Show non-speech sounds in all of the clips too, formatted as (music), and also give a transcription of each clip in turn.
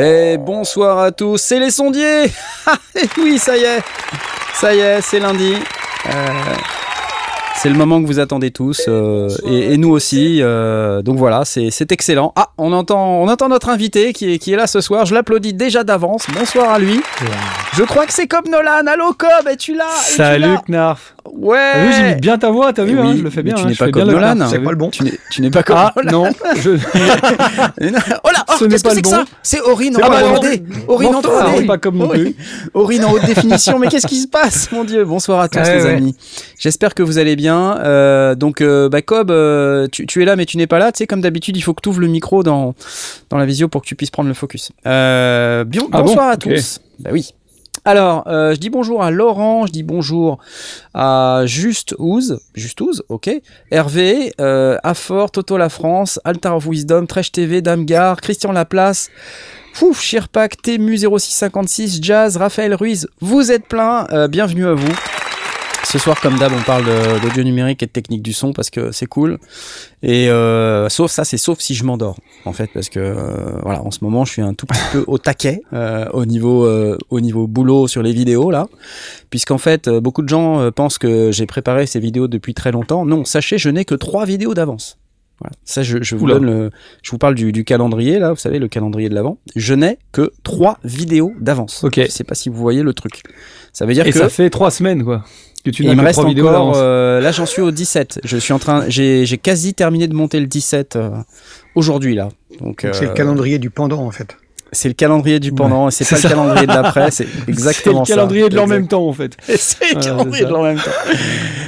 Et bonsoir à tous, c'est les sondiers (laughs) Oui, ça y est, ça y est, c'est lundi. Euh, c'est le moment que vous attendez tous, euh, et, nous aussi. Euh, donc voilà, c'est excellent. Ah, on entend, on entend notre invité qui est, qui est là ce soir. Je l'applaudis déjà d'avance. Bonsoir à lui. Je crois que c'est Cobb Nolan. Allô Cobb, es-tu là? Salut Knarf. Ouais. Ah oui, j'imite bien ta voix, t'as vu, hein, je le fais bien. tu hein, n'es pas comme Nolan. C'est pas le bon. Tu n'es, tu n'es pas comme Ah Nolan. non, (laughs) je... (laughs) oh là, oh, Ce n'est qu'est-ce pas que c'est le que bon. ça C'est Aurine en. 3D. Aurine en Bon, ah, 3D. pas comme non plus. Aurine en haute (laughs) définition. Mais qu'est-ce qui se passe, mon Dieu? Bonsoir à tous, Ouais, les ouais. amis. J'espère que vous allez bien. Euh, donc, euh, bah, Cobb, euh, tu, tu es là, mais tu n'es pas là. Tu sais, comme d'habitude, il faut que tu ouvres le micro dans, dans la visio pour que tu puisses prendre le focus. Euh, bien- Ah bon? bonsoir à tous. Bah oui. Alors, euh, je dis bonjour à Laurent, je dis bonjour à Juste Ouz, Juste Ouz, ok, Hervé, euh, Toto La France, Altar of Wisdom, Tresh TV, Damgar, Christian Laplace, Fouf, Shirpak, Temu 0656, Jazz, Raphaël Ruiz, vous êtes plein, euh, bienvenue à vous. Ce soir, comme d'hab, on parle d'audio numérique et de technique du son parce que c'est cool. Et euh, sauf ça, c'est sauf si je m'endors, en fait, parce que euh, voilà, en ce moment, je suis un tout petit peu au taquet (laughs) euh, au niveau au niveau boulot sur les vidéos là, puisqu'en fait, beaucoup de gens pensent que j'ai préparé ces vidéos depuis très longtemps. Non, sachez, je n'ai que trois vidéos d'avance. Voilà. Ça, je, je vous Oula. donne le, je vous parle du, du calendrier là, vous savez, le calendrier de l'avant. Je n'ai que trois vidéos d'avance. Ok. Je sais pas si vous voyez le truc. Ça veut dire Et que ça fait trois semaines, quoi. Que tu et n'as il me reste encore. euh, là, j'en suis au 17. Je suis en train. J'ai j'ai quasi terminé de monter le 17 euh, aujourd'hui là. Donc C'est le euh, calendrier du pendant en fait. C'est le calendrier du pendant. et C'est c'est pas ça. le calendrier de l'après. C'est C'est exactement le ça. calendrier de (laughs) l'en Exact. même temps, en fait. (laughs) C'est le Ouais, calendrier c'est de l'en même temps.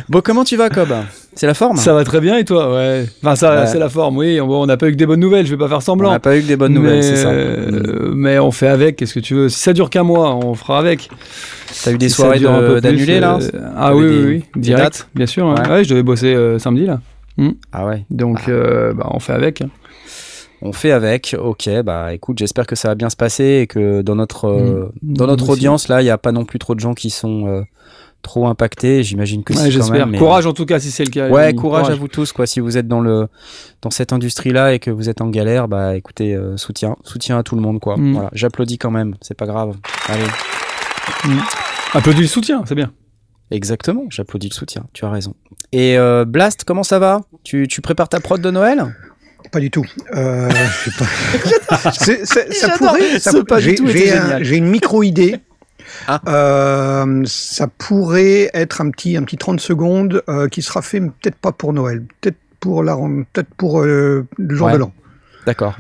Bon, comment tu vas, Cobb? C'est la forme? Ça va très bien et toi? Ouais. Enfin, ça, Ouais. c'est la forme, oui. On on n'a pas eu que des bonnes nouvelles, je vais pas faire On semblant. n'a pas eu que des bonnes nouvelles, mais, c'est ça. euh, mais on fait avec, qu'est-ce que tu veux? Si ça dure qu'un mois, on fera avec. T'as eu des Si soirées un peu plus, d'annulés là? euh, Ah oui, oui, oui, direct, bien sûr. Ouais. Ouais. Ouais, je devais bosser euh, samedi là. Ah ouais. Donc, euh, bah, on fait avec. On fait avec. Ok, bah écoute, j'espère que ça va bien se passer et que dans notre euh, Mm. dans notre audience là, il n'y a pas non plus trop de gens qui sont euh, trop impactés. J'imagine que Ouais, quand J'espère. même. mais- Courage en tout cas si c'est le cas. Ouais, courage, à vous tous quoi. Si vous êtes dans le dans cette industrie-là et que vous êtes en galère, bah écoutez, euh, soutien, soutien à tout le monde quoi. Mm. Voilà, j'applaudis quand même, c'est pas grave. Allez, Applaudis le soutien, c'est bien. exactement, j'applaudis le soutien. Tu as raison. Et Blast, comment ça va? Tu, tu prépares ta prod de Noël? Pas du tout. Euh, pas. Ça pourrait. ça- j'ai- un- une micro-idée. Ah. Euh, ça pourrait être un petit, un petit 30 secondes euh, qui sera fait, peut-être pas pour Noël, peut-être pour, la, peut-être pour euh, le jour Ouais. de l'an. D'accord.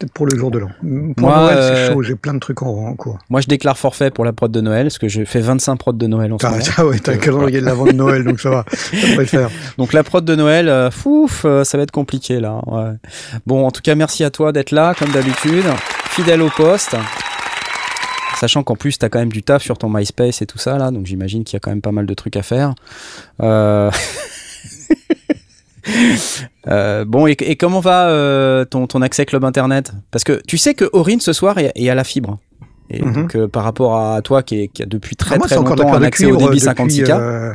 Peut-être pour le jour de l'an. Pour Moi, Noël, euh, c'est chaud, j'ai plein de trucs en, en cours. Moi, je déclare forfait pour la prod de Noël parce que je fais 25 prods de Noël en ce moment. t'as- ouais, t'as un calendrier de l'avant de Noël, donc ça va. (laughs) Le faire. Donc la prod de Noël, euh, fouf, euh, ça va être compliqué là. ouais. Bon, en tout cas, merci à toi d'être là, comme d'habitude, fidèle au poste. Sachant qu'en plus, tu as quand même du taf sur ton MySpace et tout ça, là, donc j'imagine qu'il y a quand même pas mal de trucs à faire. Euh, (laughs) euh, bon, et, et comment va euh, ton, ton accès club internet? Parce que tu sais que Aurine ce soir est, est à la fibre. Et Mhm. donc, euh, par rapport à toi qui, est, qui a depuis très Ah, moi, très longtemps un accès au débit depuis, 56K. euh,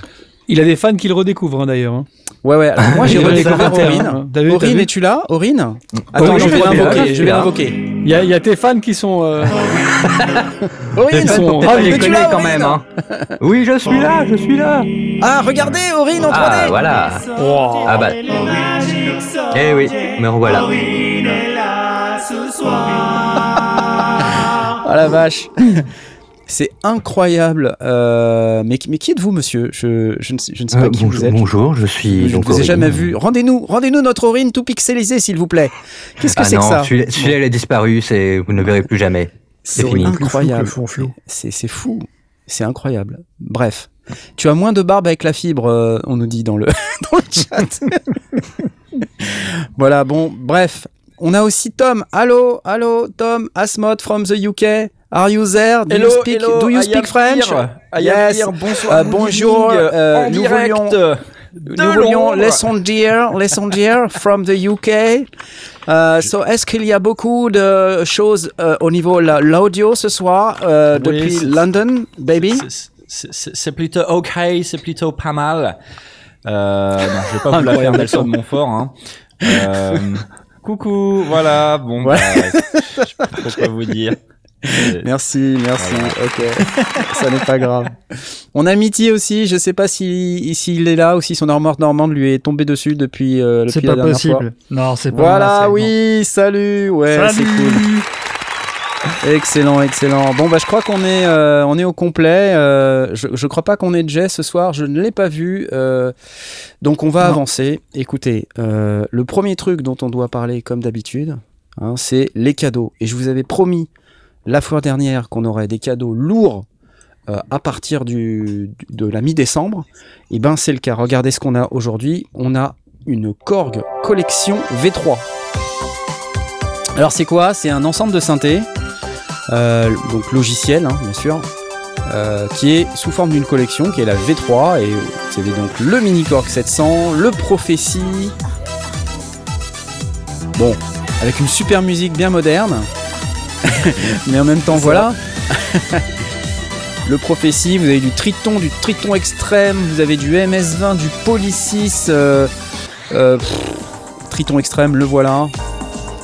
Il a des fans qui le redécouvrent hein, d'ailleurs. hein. Ouais, ouais. Alors, moi, j'ai redécouvert Aurine. hein. Aurine, es-tu là? Aurine? Attends, Aurine, je vais l'invoquer. je vais l'invoquer. Il y, a- il y a tes fans qui sont. euh, Aurine, Ils sont ravis. là, les connais quand Aurine même. Hein. Oui, je suis là, je suis là. Ah, regardez, Aurine en 3D. Ah, voilà. Ah bah. Eh oui, me revoilà. (laughs) Ah la vache. (laughs) C'est incroyable. Euh, mais, mais qui êtes-vous, monsieur? Je, je ne sais, je ne sais pas Euh, qui bonjour, vous êtes. bonjour, je suis. Je ne vous ai Aurine. jamais vu. Rendez-nous, rendez-nous notre Aurine tout pixelisé, s'il vous plaît. Qu'est-ce que Ah c'est que ça? celui-là, il a disparu, c'est, vous ne le verrez plus jamais. C'est incroyable. C'est fou. C'est incroyable. Bref. Tu as moins de barbe avec la fibre, euh, on nous dit dans le, (laughs) dans le chat. (laughs) voilà, bon, bref. On a aussi Tom. Hello, hello, Tom Asmod from the UK. Are you there? Do Hello, you speak, hello, do you speak French? Yes. Bonsoir. Euh, bonjour, euh, en nous direct voulions- de Nous voulions les sondiers, les sondiers from the UK. Euh, so, est-ce qu'il y a beaucoup de choses euh, au niveau de la- l'audio ce soir euh, Oui, depuis London, baby? C'est- plutôt ok, c'est plutôt pas mal. Euh, non, je vais pas vous la faire Nelson. Montfort. Hein. Euh, coucou, voilà. Bon, Ouais. bah, je sais pas vous dire. Euh, (laughs) Merci, merci. Ok, ça n'est pas grave. On a Mitty aussi. Je sais pas si s'il est là ou si son armoire normande lui est tombée dessus depuis, euh, C'est depuis la pas dernière possible. fois. Non, c'est pas Voilà, moi, c'est- oui, salut. Ouais, c'est cool. Excellent, excellent. Bon, bah, je crois qu'on est, euh, on est au complet. Euh, je, je crois pas qu'on ait Jay ce soir. Je ne l'ai pas vu. Euh, donc, on va Non. avancer. Écoutez, le premier truc dont on doit parler, comme d'habitude, hein, c'est les cadeaux. Et je vous avais promis la fois dernière qu'on aurait des cadeaux lourds euh, à partir du, de la mi-décembre. Et ben, c'est le cas. Regardez ce qu'on a aujourd'hui. On a une Korg collection V3. Alors c'est quoi? C'est un ensemble de synthés, donc logiciel hein, bien sûr, euh, qui est sous forme d'une collection qui est la V3 et vous avez donc le Mini Korg 700, le Prophecy, bon avec une super musique bien moderne, (laughs) mais en même temps voilà. (laughs) Le Prophecy, vous avez du Triton, du Triton extrême, vous avez du MS20, du Polysis, euh, euh, Triton extrême, le voilà.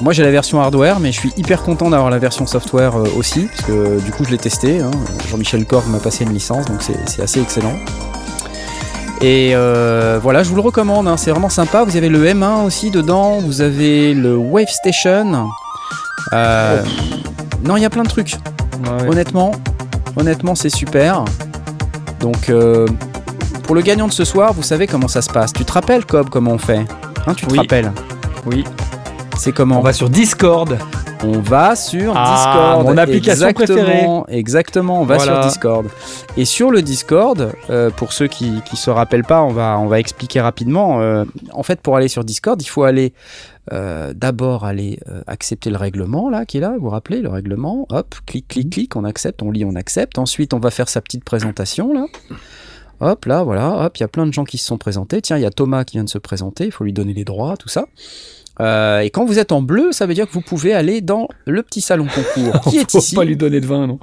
Moi j'ai la version hardware, mais je suis hyper content d'avoir la version software euh, aussi, parce que euh, du coup je l'ai testé. hein. Jean-Michel Korg m'a passé une licence, donc c'est assez excellent. Et euh, voilà, je vous le recommande, hein, c'est vraiment sympa. Vous avez le M1 aussi dedans, vous avez le Wave Station. Euh, Non, il y a plein de trucs. Ouais. Honnêtement, honnêtement, c'est super. Donc, euh, pour le gagnant de ce soir, vous savez comment ça se passe. Tu te rappelles, Cobb, comment on fait? Hein, Tu te Oui. rappelles? Oui. C'est comment On va sur Discord. On va sur Ah, Discord. mon application exactement, Exactement, on va Voilà. sur Discord. Et sur le Discord, euh, pour ceux qui ne se rappellent pas, on va, on va expliquer rapidement. euh, en fait, pour aller sur Discord, il faut aller euh, d'abord aller accepter le règlement, là, qui est là, vous vous rappelez, le règlement. Hop, clic, clic, clic, on accepte, on lit, on accepte. Ensuite, on va faire sa petite présentation, là. Hop, là, voilà, hop, il y a plein de gens qui se sont présentés. Tiens, il y a Thomas qui vient de se présenter, il faut lui donner les droits, tout ça. Euh, et quand vous êtes en bleu, ça veut dire que vous pouvez aller dans le petit salon concours (laughs) qui est Faut ici. pas lui donner de vin, non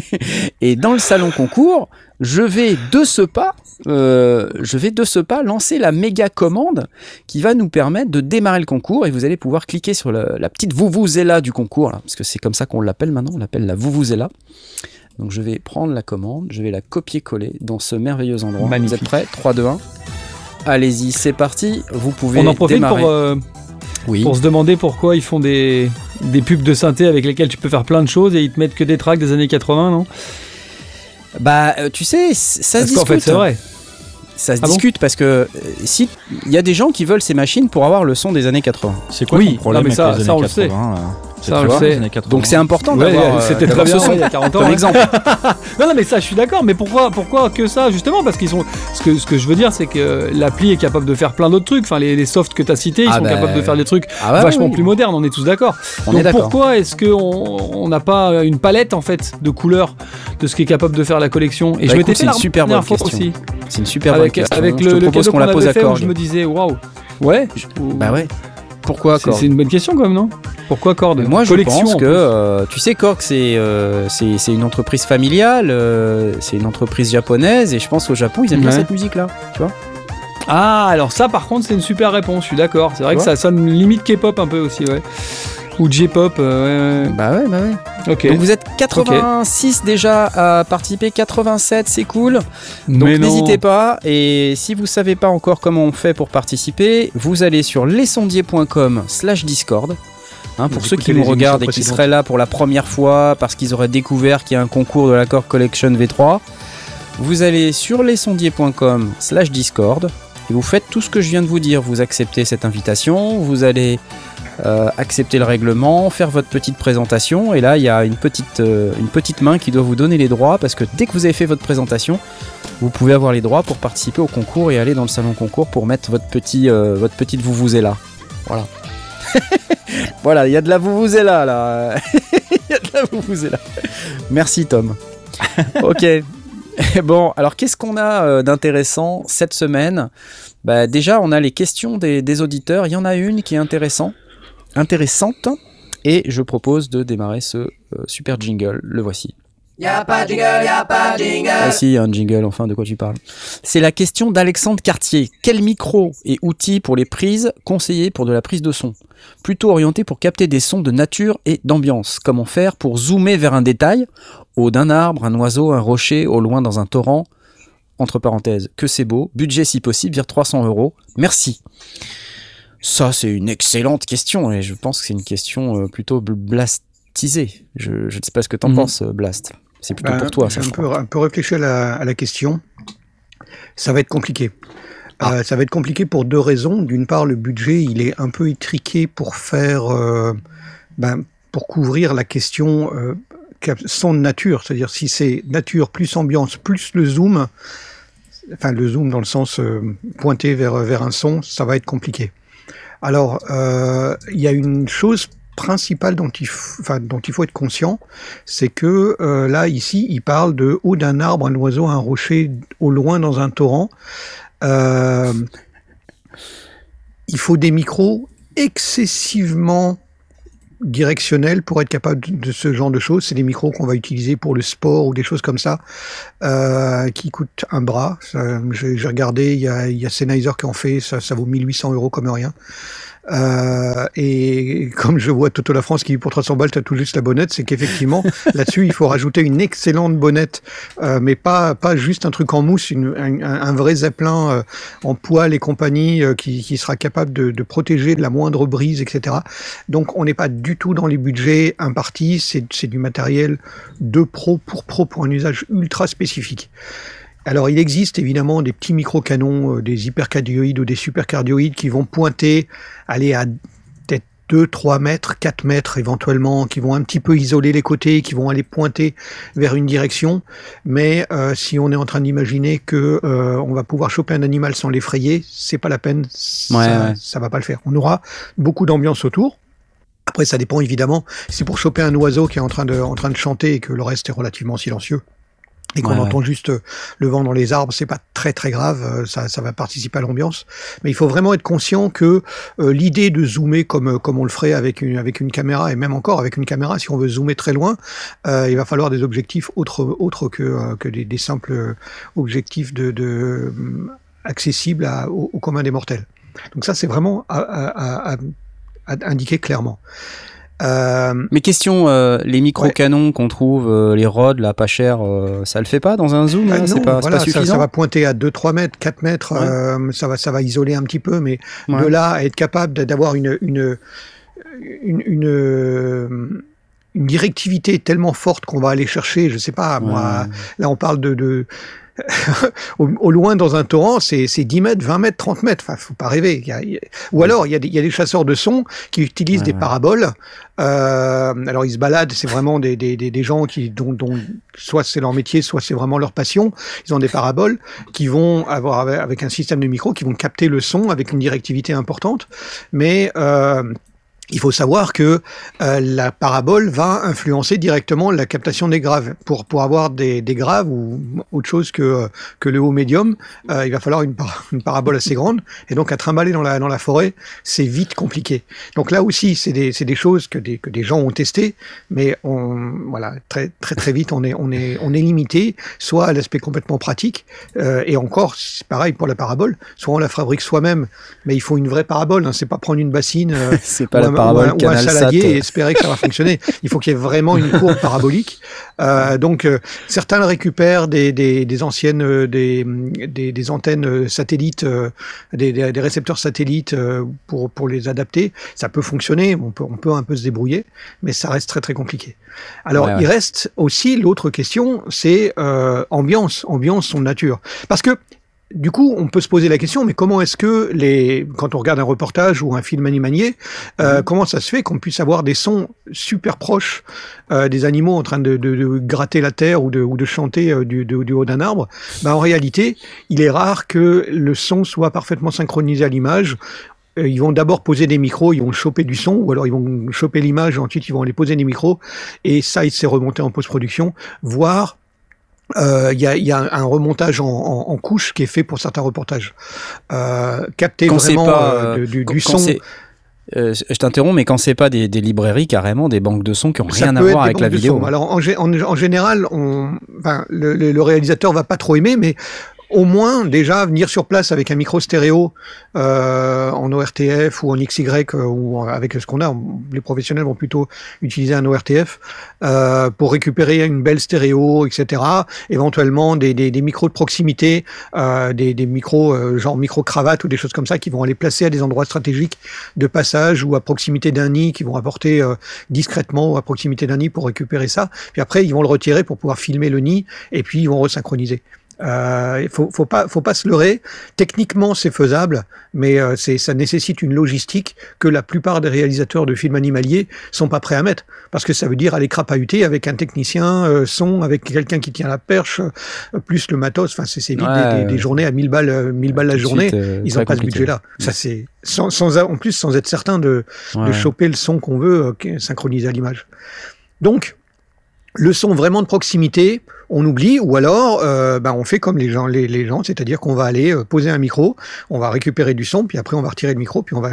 (laughs) Et dans le salon concours, je vais de ce pas, euh, je vais de ce pas lancer la méga commande qui va nous permettre de démarrer le concours et vous allez pouvoir cliquer sur le- la petite Vuvuzela du concours, là, parce que c'est comme ça qu'on l'appelle maintenant, on l'appelle la Vuvuzela. Donc je vais prendre la commande, je vais la copier-coller dans ce merveilleux endroit. Magnifique. Vous êtes prêts? 3, 2, 1. Allez-y, c'est parti. Vous pouvez On en profite démarrer. pour, euh, Oui. pour se demander pourquoi ils font des, des pubs de synthé avec lesquelles tu peux faire plein de choses et ils te mettent que des tracks des années 80, non? Bah, euh, tu sais, ça se Parce qu'en discute. fait, c'est vrai. Ça se Ah bon? discute parce que euh, si il y a des gens qui veulent ces machines pour avoir le son des années 80. C'est quoi Oui, ton problème non, mais avec ça- les ça, on le sait. 80 là? C'est Ça, on sait. les années 80. Donc c'est important Ouais, d'avoir euh, c'était très bien il y a 40 ans. comme exemple. (laughs) Non, non, mais ça, je suis d'accord. Mais pourquoi, pourquoi que ça, justement? Parce qu'ils sont. Ce que, ce que je veux dire, c'est que l'appli est capable de faire plein d'autres trucs. Enfin, les, les softs que tu as cités, ils Ah sont bah, capables de faire des trucs Ah ouais, vachement oui, plus modernes. On est tous d'accord. On Donc est pourquoi est-ce qu'on on n'a pas une palette en fait de couleurs de ce qui est capable de faire la collection? Et Bah, je m'étais fait une super bonne question. aussi C'est une super bonne avec, question. avec le, le cadeau qu'on la pose à je me disais waouh. Ouais. ou- Bah ouais. Pourquoi C'est Korg c'est une bonne question quand même, non? Pourquoi Cord Moi, je pense en que, euh, tu sais, Korg, c'est euh, c'est c'est une entreprise familiale, euh, c'est une entreprise japonaise, et je pense qu'au Japon, ils aiment bien cette musique-là. Tu vois Ah, alors ça, par contre, c'est une super réponse. Je suis d'accord. C'est vrai que ça sonne limite K-pop un peu aussi, ouais. Ou J-pop. euh, ouais, Bah ouais, bah ouais. Donc vous êtes 86 déjà à participer, 87, c'est cool. Donc n'hésitez pas, et si vous savez pas encore comment on fait pour participer, vous allez sur lesondiers.com slash discord. Hein, pour Vous ceux qui nous regardent et qui seraient là pour la première fois parce qu'ils auraient découvert qu'il y a un concours de l'accord Collection V3, vous allez sur lesondiers.com slash discord et vous faites tout ce que je viens de vous dire. Vous acceptez cette invitation, vous allez accepter le règlement, faire votre petite présentation et là il y a une petite, euh, une petite main qui doit vous donner les droits parce que dès que vous avez fait votre présentation, vous pouvez avoir les droits pour participer au concours et aller dans le salon concours pour mettre votre petit, euh, votre petite vous là. Voilà. (laughs) voilà, il y a de la là là. (laughs) Il y a de la là. Merci Tom. (laughs) ok. Bon, alors qu'est-ce qu'on a euh, d'intéressant cette semaine? Bah, Déjà, on a les questions des, auditeurs. Il y en a une qui est intéressant, intéressante. Et je propose de démarrer ce euh, super jingle. Le voici. Y'a pas de jingle, y'a pas de jingle. Ah si, un jingle, enfin, de quoi tu parles C'est la question d'Alexandre Cartier. Quel micro et outils pour les prises conseillés pour de la prise de son? Plutôt orienté pour capter des sons de nature et d'ambiance. Comment faire pour zoomer vers un détail? Haut d'un arbre, un oiseau, un rocher, au loin dans un torrent? Entre parenthèses, que c'est beau. Budget si possible, vers 300 euros. Merci. Ça, c'est une excellente question et je pense que c'est une question euh, plutôt blastisée. Je ne sais pas ce que tu en mhm. penses, Blast. C'est plutôt pour ben, toi. Ça, un, peu, un peu réfléchir à la, question. Ça va être compliqué. Ah. Euh, ça va être compliqué pour deux raisons. D'une part, le budget, il est un peu étriqué pour faire, euh, ben, pour couvrir la question euh, son nature. C'est-à-dire si c'est nature plus ambiance plus le zoom, enfin le zoom dans le sens pointé vers vers un son, ça va être compliqué. Alors, il y a une chose principal dont il, enfin, dont il faut être conscient, c'est que euh, là, ici, il parle de haut d'un arbre, un oiseau, un rocher, au loin dans un torrent. Euh, il faut des micros excessivement directionnels pour être capable de, ce genre de choses. C'est des micros qu'on va utiliser pour le sport ou des choses comme ça, euh, qui coûtent un bras. J'ai regardé, il y a, y a Sennheiser qui en fait, ça, ça vaut 1800 euros comme rien. Euh, et comme je vois Toto La France qui pour 300 balles t'as tout juste la bonnette, c'est qu'effectivement (laughs) là-dessus il faut rajouter une excellente bonnette, euh, mais pas pas juste un truc en mousse, une, un, vrai zeppelin euh, en poil et compagnie euh, qui, qui, sera capable de, de, protéger de la moindre brise, etc. Donc on n'est pas du tout dans les budgets impartis, c'est du matériel de pro pour pro pour un usage ultra spécifique. Alors, il existe évidemment des petits micro-canons, euh, des hypercardioïdes ou des supercardioïdes qui vont pointer, aller à peut-être 2, 3 mètres, 4 mètres éventuellement, qui vont un petit peu isoler les côtés, qui vont aller pointer vers une direction. Mais euh, si on est en train d'imaginer que euh, on va pouvoir choper un animal sans l'effrayer, c'est pas la peine, ça, ça va pas le faire. On aura beaucoup d'ambiance autour. Après, ça dépend évidemment. C'est pour choper un oiseau qui est en train de, en train de chanter et que le reste est relativement silencieux et qu'on entend juste euh, le vent dans les arbres, c'est pas très très grave, euh, ça, ça va participer à l'ambiance. Mais il faut vraiment être conscient que euh, l'idée de zoomer comme comme on le ferait avec une avec une caméra et même encore avec une caméra, si on veut zoomer très loin, il va falloir des objectifs autres autres que que des, des simples objectifs de, de accessibles à, au, commun des mortels. Donc ça, c'est vraiment à, à, à, à indiquer clairement. Euh, Mais question, euh, les micro-canons qu'on trouve, euh, les rods, là, pas cher, euh, ça le fait pas dans un zoom euh, C'est pas, pas, suffisant ça, ça, va pointer à 2-3 mètres, 4 mètres, ça, va, ça va isoler un petit peu, mais de là à être capable d'avoir une, une, une, une une directivité tellement forte qu'on va aller chercher, je sais pas, moi, là on parle de, de au, loin dans un torrent, c'est 10 mètres, 20 mètres, 30 mètres. Enfin, faut pas rêver. Ou alors, il y, a des, il y, a des chasseurs de son qui utilisent des paraboles. Euh, alors, ils se baladent. C'est vraiment des, des, des, gens qui, dont, dont soit c'est leur métier, soit c'est vraiment leur passion. Ils ont des paraboles qui vont avoir avec un système de micro qui vont capter le son avec une directivité importante. Mais euh, il faut savoir que euh, la parabole va influencer directement la captation des graves. Pour, pour avoir des, des graves ou autre chose que, que le haut médium, euh, il va falloir une, une, parabole assez grande. Et donc à trimballer dans la, dans la forêt, c'est vite compliqué. Donc là aussi, c'est des, des choses que des, que des gens ont testées, mais on, voilà, très, très, très vite, on est, on est, on est limité, soit à l'aspect complètement pratique, euh, et encore, c'est pareil pour la parabole, soit on la fabrique soi-même, mais il faut une vraie parabole, hein, c'est pas prendre une bassine. Euh, (laughs) c'est pas la parabole ou un, saladier et espérer que ça va fonctionner. Il faut qu'il y ait vraiment une courbe parabolique. Euh, donc euh, certains le récupèrent des, des, des anciennes euh, des, des, des, antennes satellites, des, des, récepteurs satellites pour, pour les adapter. Ça peut fonctionner, on peut, on peut un peu se débrouiller, mais ça reste très très compliqué. Alors il reste aussi l'autre question, c'est ambiance, ambiance son nature, parce que du coup, on peut se poser la question, mais comment est-ce que les, quand on regarde un reportage ou un film animalier, euh, mhm. comment ça se fait qu'on puisse avoir des sons super proches euh, des animaux en train de, de, de, gratter la terre ou de, ou de chanter euh, du, du, haut d'un arbre? Ben, En réalité, il est rare que le son soit parfaitement synchronisé à l'image. euh, ils vont d'abord poser des micros, ils vont choper du son, ou alors ils vont choper l'image, ensuite ils vont aller poser des micros, et ça, il s'est remonté en post-production, voire euh, il y, a, y, a, un remontage en, en, en, couche qui est fait pour certains reportages. Euh, capter Quand vraiment pas, euh, du, quand- du quand son. euh, je t'interromps, mais quand c'est pas des, des librairies, carrément, des banques de sons qui ont Ça rien à voir avec la vidéo. son. Alors en, gé- en, en général, on, le, le réalisateur va pas trop aimer, mais au moins déjà venir sur place avec un micro stéréo euh, en ORTF ou en XY euh, ou avec ce qu'on a, les professionnels vont plutôt utiliser un ORTF euh, pour récupérer une belle stéréo, etc. Éventuellement des, micros de proximité, euh, des, des micros euh, genre micro cravate ou des choses comme ça qui vont aller placer à des endroits stratégiques de passage ou à proximité d'un nid, qui vont apporter discrètement ou à proximité d'un nid pour récupérer ça. Puis après ils vont le retirer pour pouvoir filmer le nid et puis ils vont resynchroniser. Euh, il faut, faut pas, faut pas se leurrer. Techniquement, c'est faisable, mais euh, c'est, ça nécessite une logistique que la plupart des réalisateurs de films animaliers sont pas prêts à mettre, parce que ça veut dire aller crapahuter avec un technicien euh, son, avec quelqu'un qui tient la perche, euh, plus le matos. Enfin, c'est, c'est vite Ouais, des, des- journées à 1000 balles, euh, 1000 balles la journée. suite, euh, Ils n'ont pas ce budget-là. Ça, c'est sans, sans, en plus sans être certain de, Ouais. de choper le son qu'on veut euh, synchronisé à l'image. Donc, le son vraiment de proximité, on oublie, ou alors euh, ben, on fait comme les gens, les, les gens c'est-à-dire qu'on va aller euh, poser un micro, on va récupérer du son, puis après on va retirer le micro, puis on va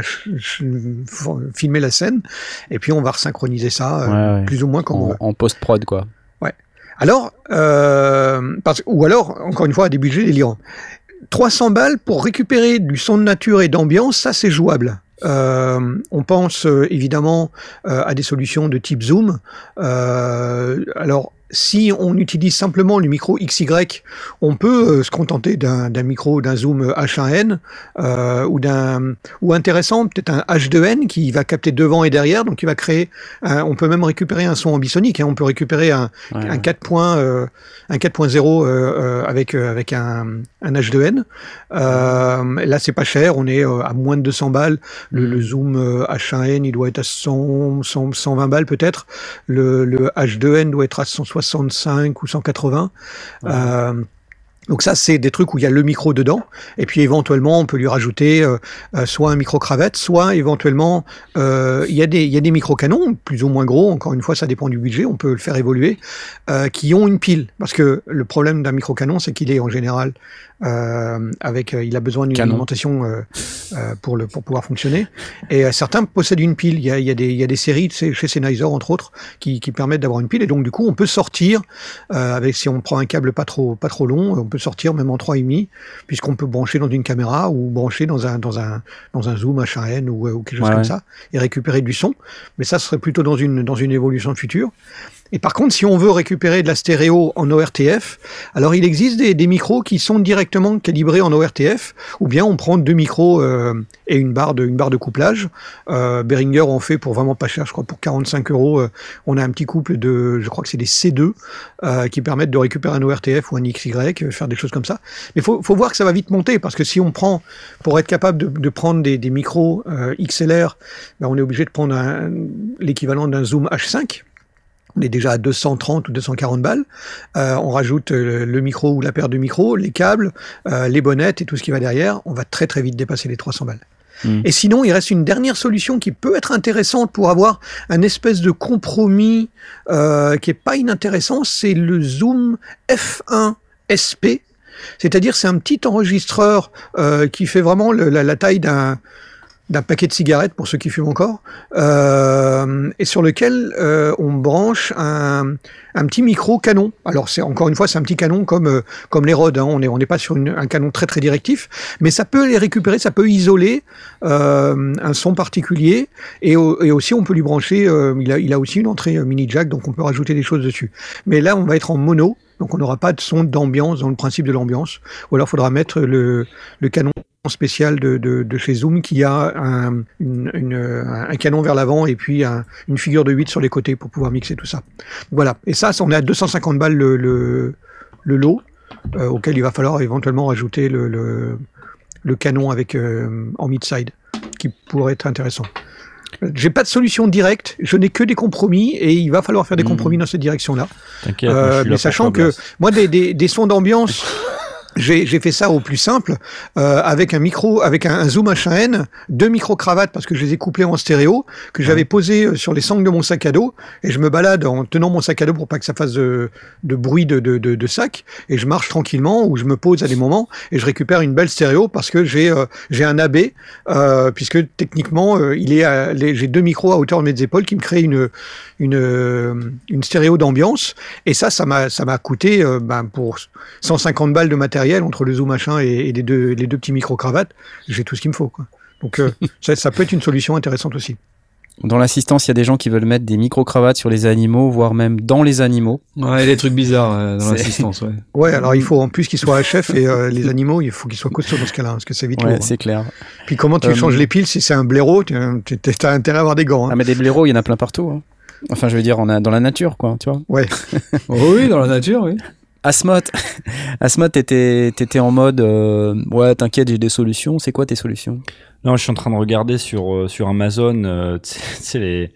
filmer la scène, et puis on va resynchroniser ça euh, Ouais, ouais. plus ou moins comme on en, en post-prod, quoi. Alors, euh, parce, ou alors, encore une fois, à des budgets délirants. 300 balles pour récupérer du son de nature et d'ambiance, ça c'est jouable. Euh, on pense euh, évidemment euh, à des solutions de type Zoom. Alors, si on utilise simplement le micro XY, on peut euh, se contenter d'un micro, d'un zoom H1N euh, ou d'un ou intéressant peut-être un H2N qui va capter devant et derrière, donc il va créer. un- on peut même récupérer un son ambisonique. Hein, on peut récupérer un, Ouais. un 4 points, euh, un 4.0 euh, avec avec un, un H2N. Euh, là, c'est pas cher. On est à moins de 200 balles. Le, le zoom euh, H1N, il doit être à 100, 100 120 balles peut-être. Le, le H2N doit être à 165 ou 180. Euh, donc ça, c'est des trucs où il y a le micro dedans, et puis éventuellement, on peut lui rajouter euh, euh, soit un micro cravate, soit éventuellement, euh, il y a des il y a des micro canons plus ou moins gros. Encore une fois, ça dépend du budget, on peut le faire évoluer, euh, qui ont une pile, parce que le problème d'un micro canon, c'est qu'il est en général euh, avec, euh, il a besoin d'une alimentation pour le pour pouvoir fonctionner. Et certains possèdent une pile. Il y a, il y a des il y a des séries tu sais, chez Sennheiser entre autres qui, qui permettent d'avoir une pile, et donc du coup, on peut sortir euh, avec si on prend un câble pas trop pas trop long, on peut sortir même en 3,5 puisqu'on peut brancher dans une caméra ou brancher dans un dans un dans un zoom H1N ou, ou quelque chose Ouais, comme ça et récupérer du son. Mais ça serait plutôt dans une dans une évolution future. Et par contre, si on veut récupérer de la stéréo en ORTF, alors il existe des, des micros qui sont directement calibrés en ORTF, ou bien on prend deux micros euh, et une barre de une barre de couplage. Euh, Behringer en fait pour vraiment pas cher, je crois pour 45 euros. euh, on a un petit couple de, je crois que c'est des C2 euh, qui permettent de récupérer un ORTF ou un XY, euh, faire des choses comme ça. Mais faut faut voir que ça va vite monter parce que si on prend pour être capable de, de prendre des, des micros euh, XLR, ben on est obligé de prendre l'équivalent d'un zoom H5 on est déjà à 230 ou 240 balles. Euh, on rajoute euh, le micro ou la paire de micros, les câbles, euh, les bonnettes et tout ce qui va derrière. On va très très vite dépasser les 300 balles. Mhm. Et sinon, il reste une dernière solution qui peut être intéressante pour avoir un espèce de compromis euh, qui est pas inintéressant. C'est le Zoom F1 SP. C'est-à-dire, c'est un petit enregistreur qui fait vraiment le- la, la taille d'un d'un paquet de cigarettes pour ceux qui fument encore, euh, et sur lequel euh, on branche un, un petit micro canon. Alors c'est encore une fois c'est un petit canon comme euh, comme les Rode. Hein. On est on n'est pas sur une- un canon très très directif, mais ça peut les récupérer, ça peut isoler euh, un son particulier, et, et aussi on peut lui brancher. euh, il a il a aussi une entrée mini jack, donc on peut rajouter des choses dessus. Mais là on va être en mono. Donc on n'aura pas de son d'ambiance dans le principe de l'ambiance. Ou alors il faudra mettre le, le canon spécial de, de, de chez Zoom qui a un, une- une- un canon vers l'avant et puis un- une figure de 8 sur les côtés pour pouvoir mixer tout ça. Voilà. Et ça, on est à 250 balles le, le, le lot, euh, auquel il va falloir éventuellement rajouter le, le, le canon avec euh, en mid-side, qui pourrait être intéressant. J'ai pas de solution directe, je n'ai que des compromis et il va falloir faire des Mhm. compromis dans cette direction-là. T'inquiète, Euh, mais sachant que moi, des, des, des sons d'ambiance, j'ai fait ça au plus simple, euh, avec un micro, avec un, un zoom H1N, deux micro-cravates parce que je les ai couplés en stéréo, que j'avais posé euh, sur les sangles de mon sac à dos, et je me balade en tenant mon sac à dos pour pas que ça fasse de, de bruit de, de, de, de sac, et je marche tranquillement, ou je me pose à des moments, et je récupère une belle stéréo parce que j'ai euh, j'ai un AB, euh, puisque techniquement, il est j'ai deux micros à hauteur de mes épaules qui me créent une, une, une stéréo d'ambiance, et ça, ça m'a ça m'a coûté ben, pour 150 balles de matériel entre le zoom machin et, et les deux les deux petits micro cravates, j'ai tout ce qu'il me faut. Quoi. Donc euh, (laughs) ça, ça peut être une solution intéressante aussi. Dans l'assistance, il y a des gens qui veulent mettre des micro-cravates sur les animaux, voire même dans les animaux. Ouais, des trucs bizarres euh, dans (laughs) C'est- l'assistance, ouais. Ouais, alors il faut en plus qu'ils soient HF et euh, les animaux, il faut qu'ils soient costauds dans ce cas-là, hein, parce que c'est vite Ouais, lourd. hein. c'est clair. Puis comment tu Euh, changes les piles si c'est un blaireau, tu as intérêt à avoir des gants. hein. Ah, mais des blaireaux, il y en a plein partout. hein. Enfin, je veux dire, on a dans la nature, quoi, tu vois. Ouais. (laughs) Oh oui, dans la nature, oui. Asmod, (laughs) Asmod, t'étais, t'étais en mode, euh, ouais, t'inquiète, j'ai des solutions. C'est quoi tes solutions? Non, je suis en train de regarder sur, euh, sur Amazon, euh, (laughs) tu sais, les,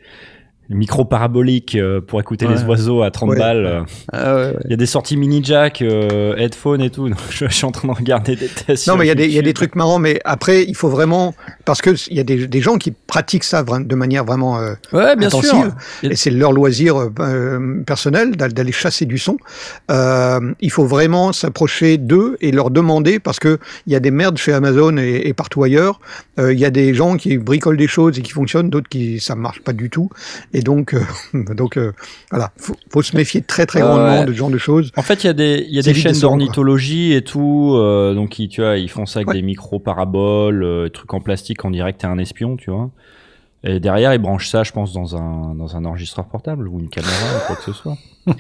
les micros paraboliques euh, pour écouter Ouais. les oiseaux à 30 Ouais. balles. euh. Ah ouais, Il y a des sorties mini jack, euh, headphone et tout. (laughs) Donc, je, je suis en train de regarder des tests. Non, mais il y, a des- il y a des YouTube. trucs marrants, mais après, il faut vraiment. Parce qu'il y a des, des gens qui pratiquent ça de manière vraiment euh, Ouais, bien intensive, sûr. et c'est leur loisir euh, euh, personnel d'al- d'aller chasser du son. Euh, il faut vraiment s'approcher d'eux et leur demander, parce que il y a des merdes chez Amazon et, et partout ailleurs. Euh, Il y a des gens qui bricolent des choses et qui fonctionnent, d'autres qui ça marche pas du tout. Et donc, euh, (laughs) donc euh, voilà, faut, faut se méfier très très grandement ouais. de ce genre de choses. En fait, il y a des, y a chaînes d'ornithologie et tout. euh, donc, ils, tu vois, ils font ça avec Ouais. des micros paraboles, euh, trucs en plastique, dirait que t'es un espion, tu vois. Et derrière, ils branchent ça, je pense, dans un, dans un enregistreur portable ou une caméra ou quoi que ce soit. (laughs) non,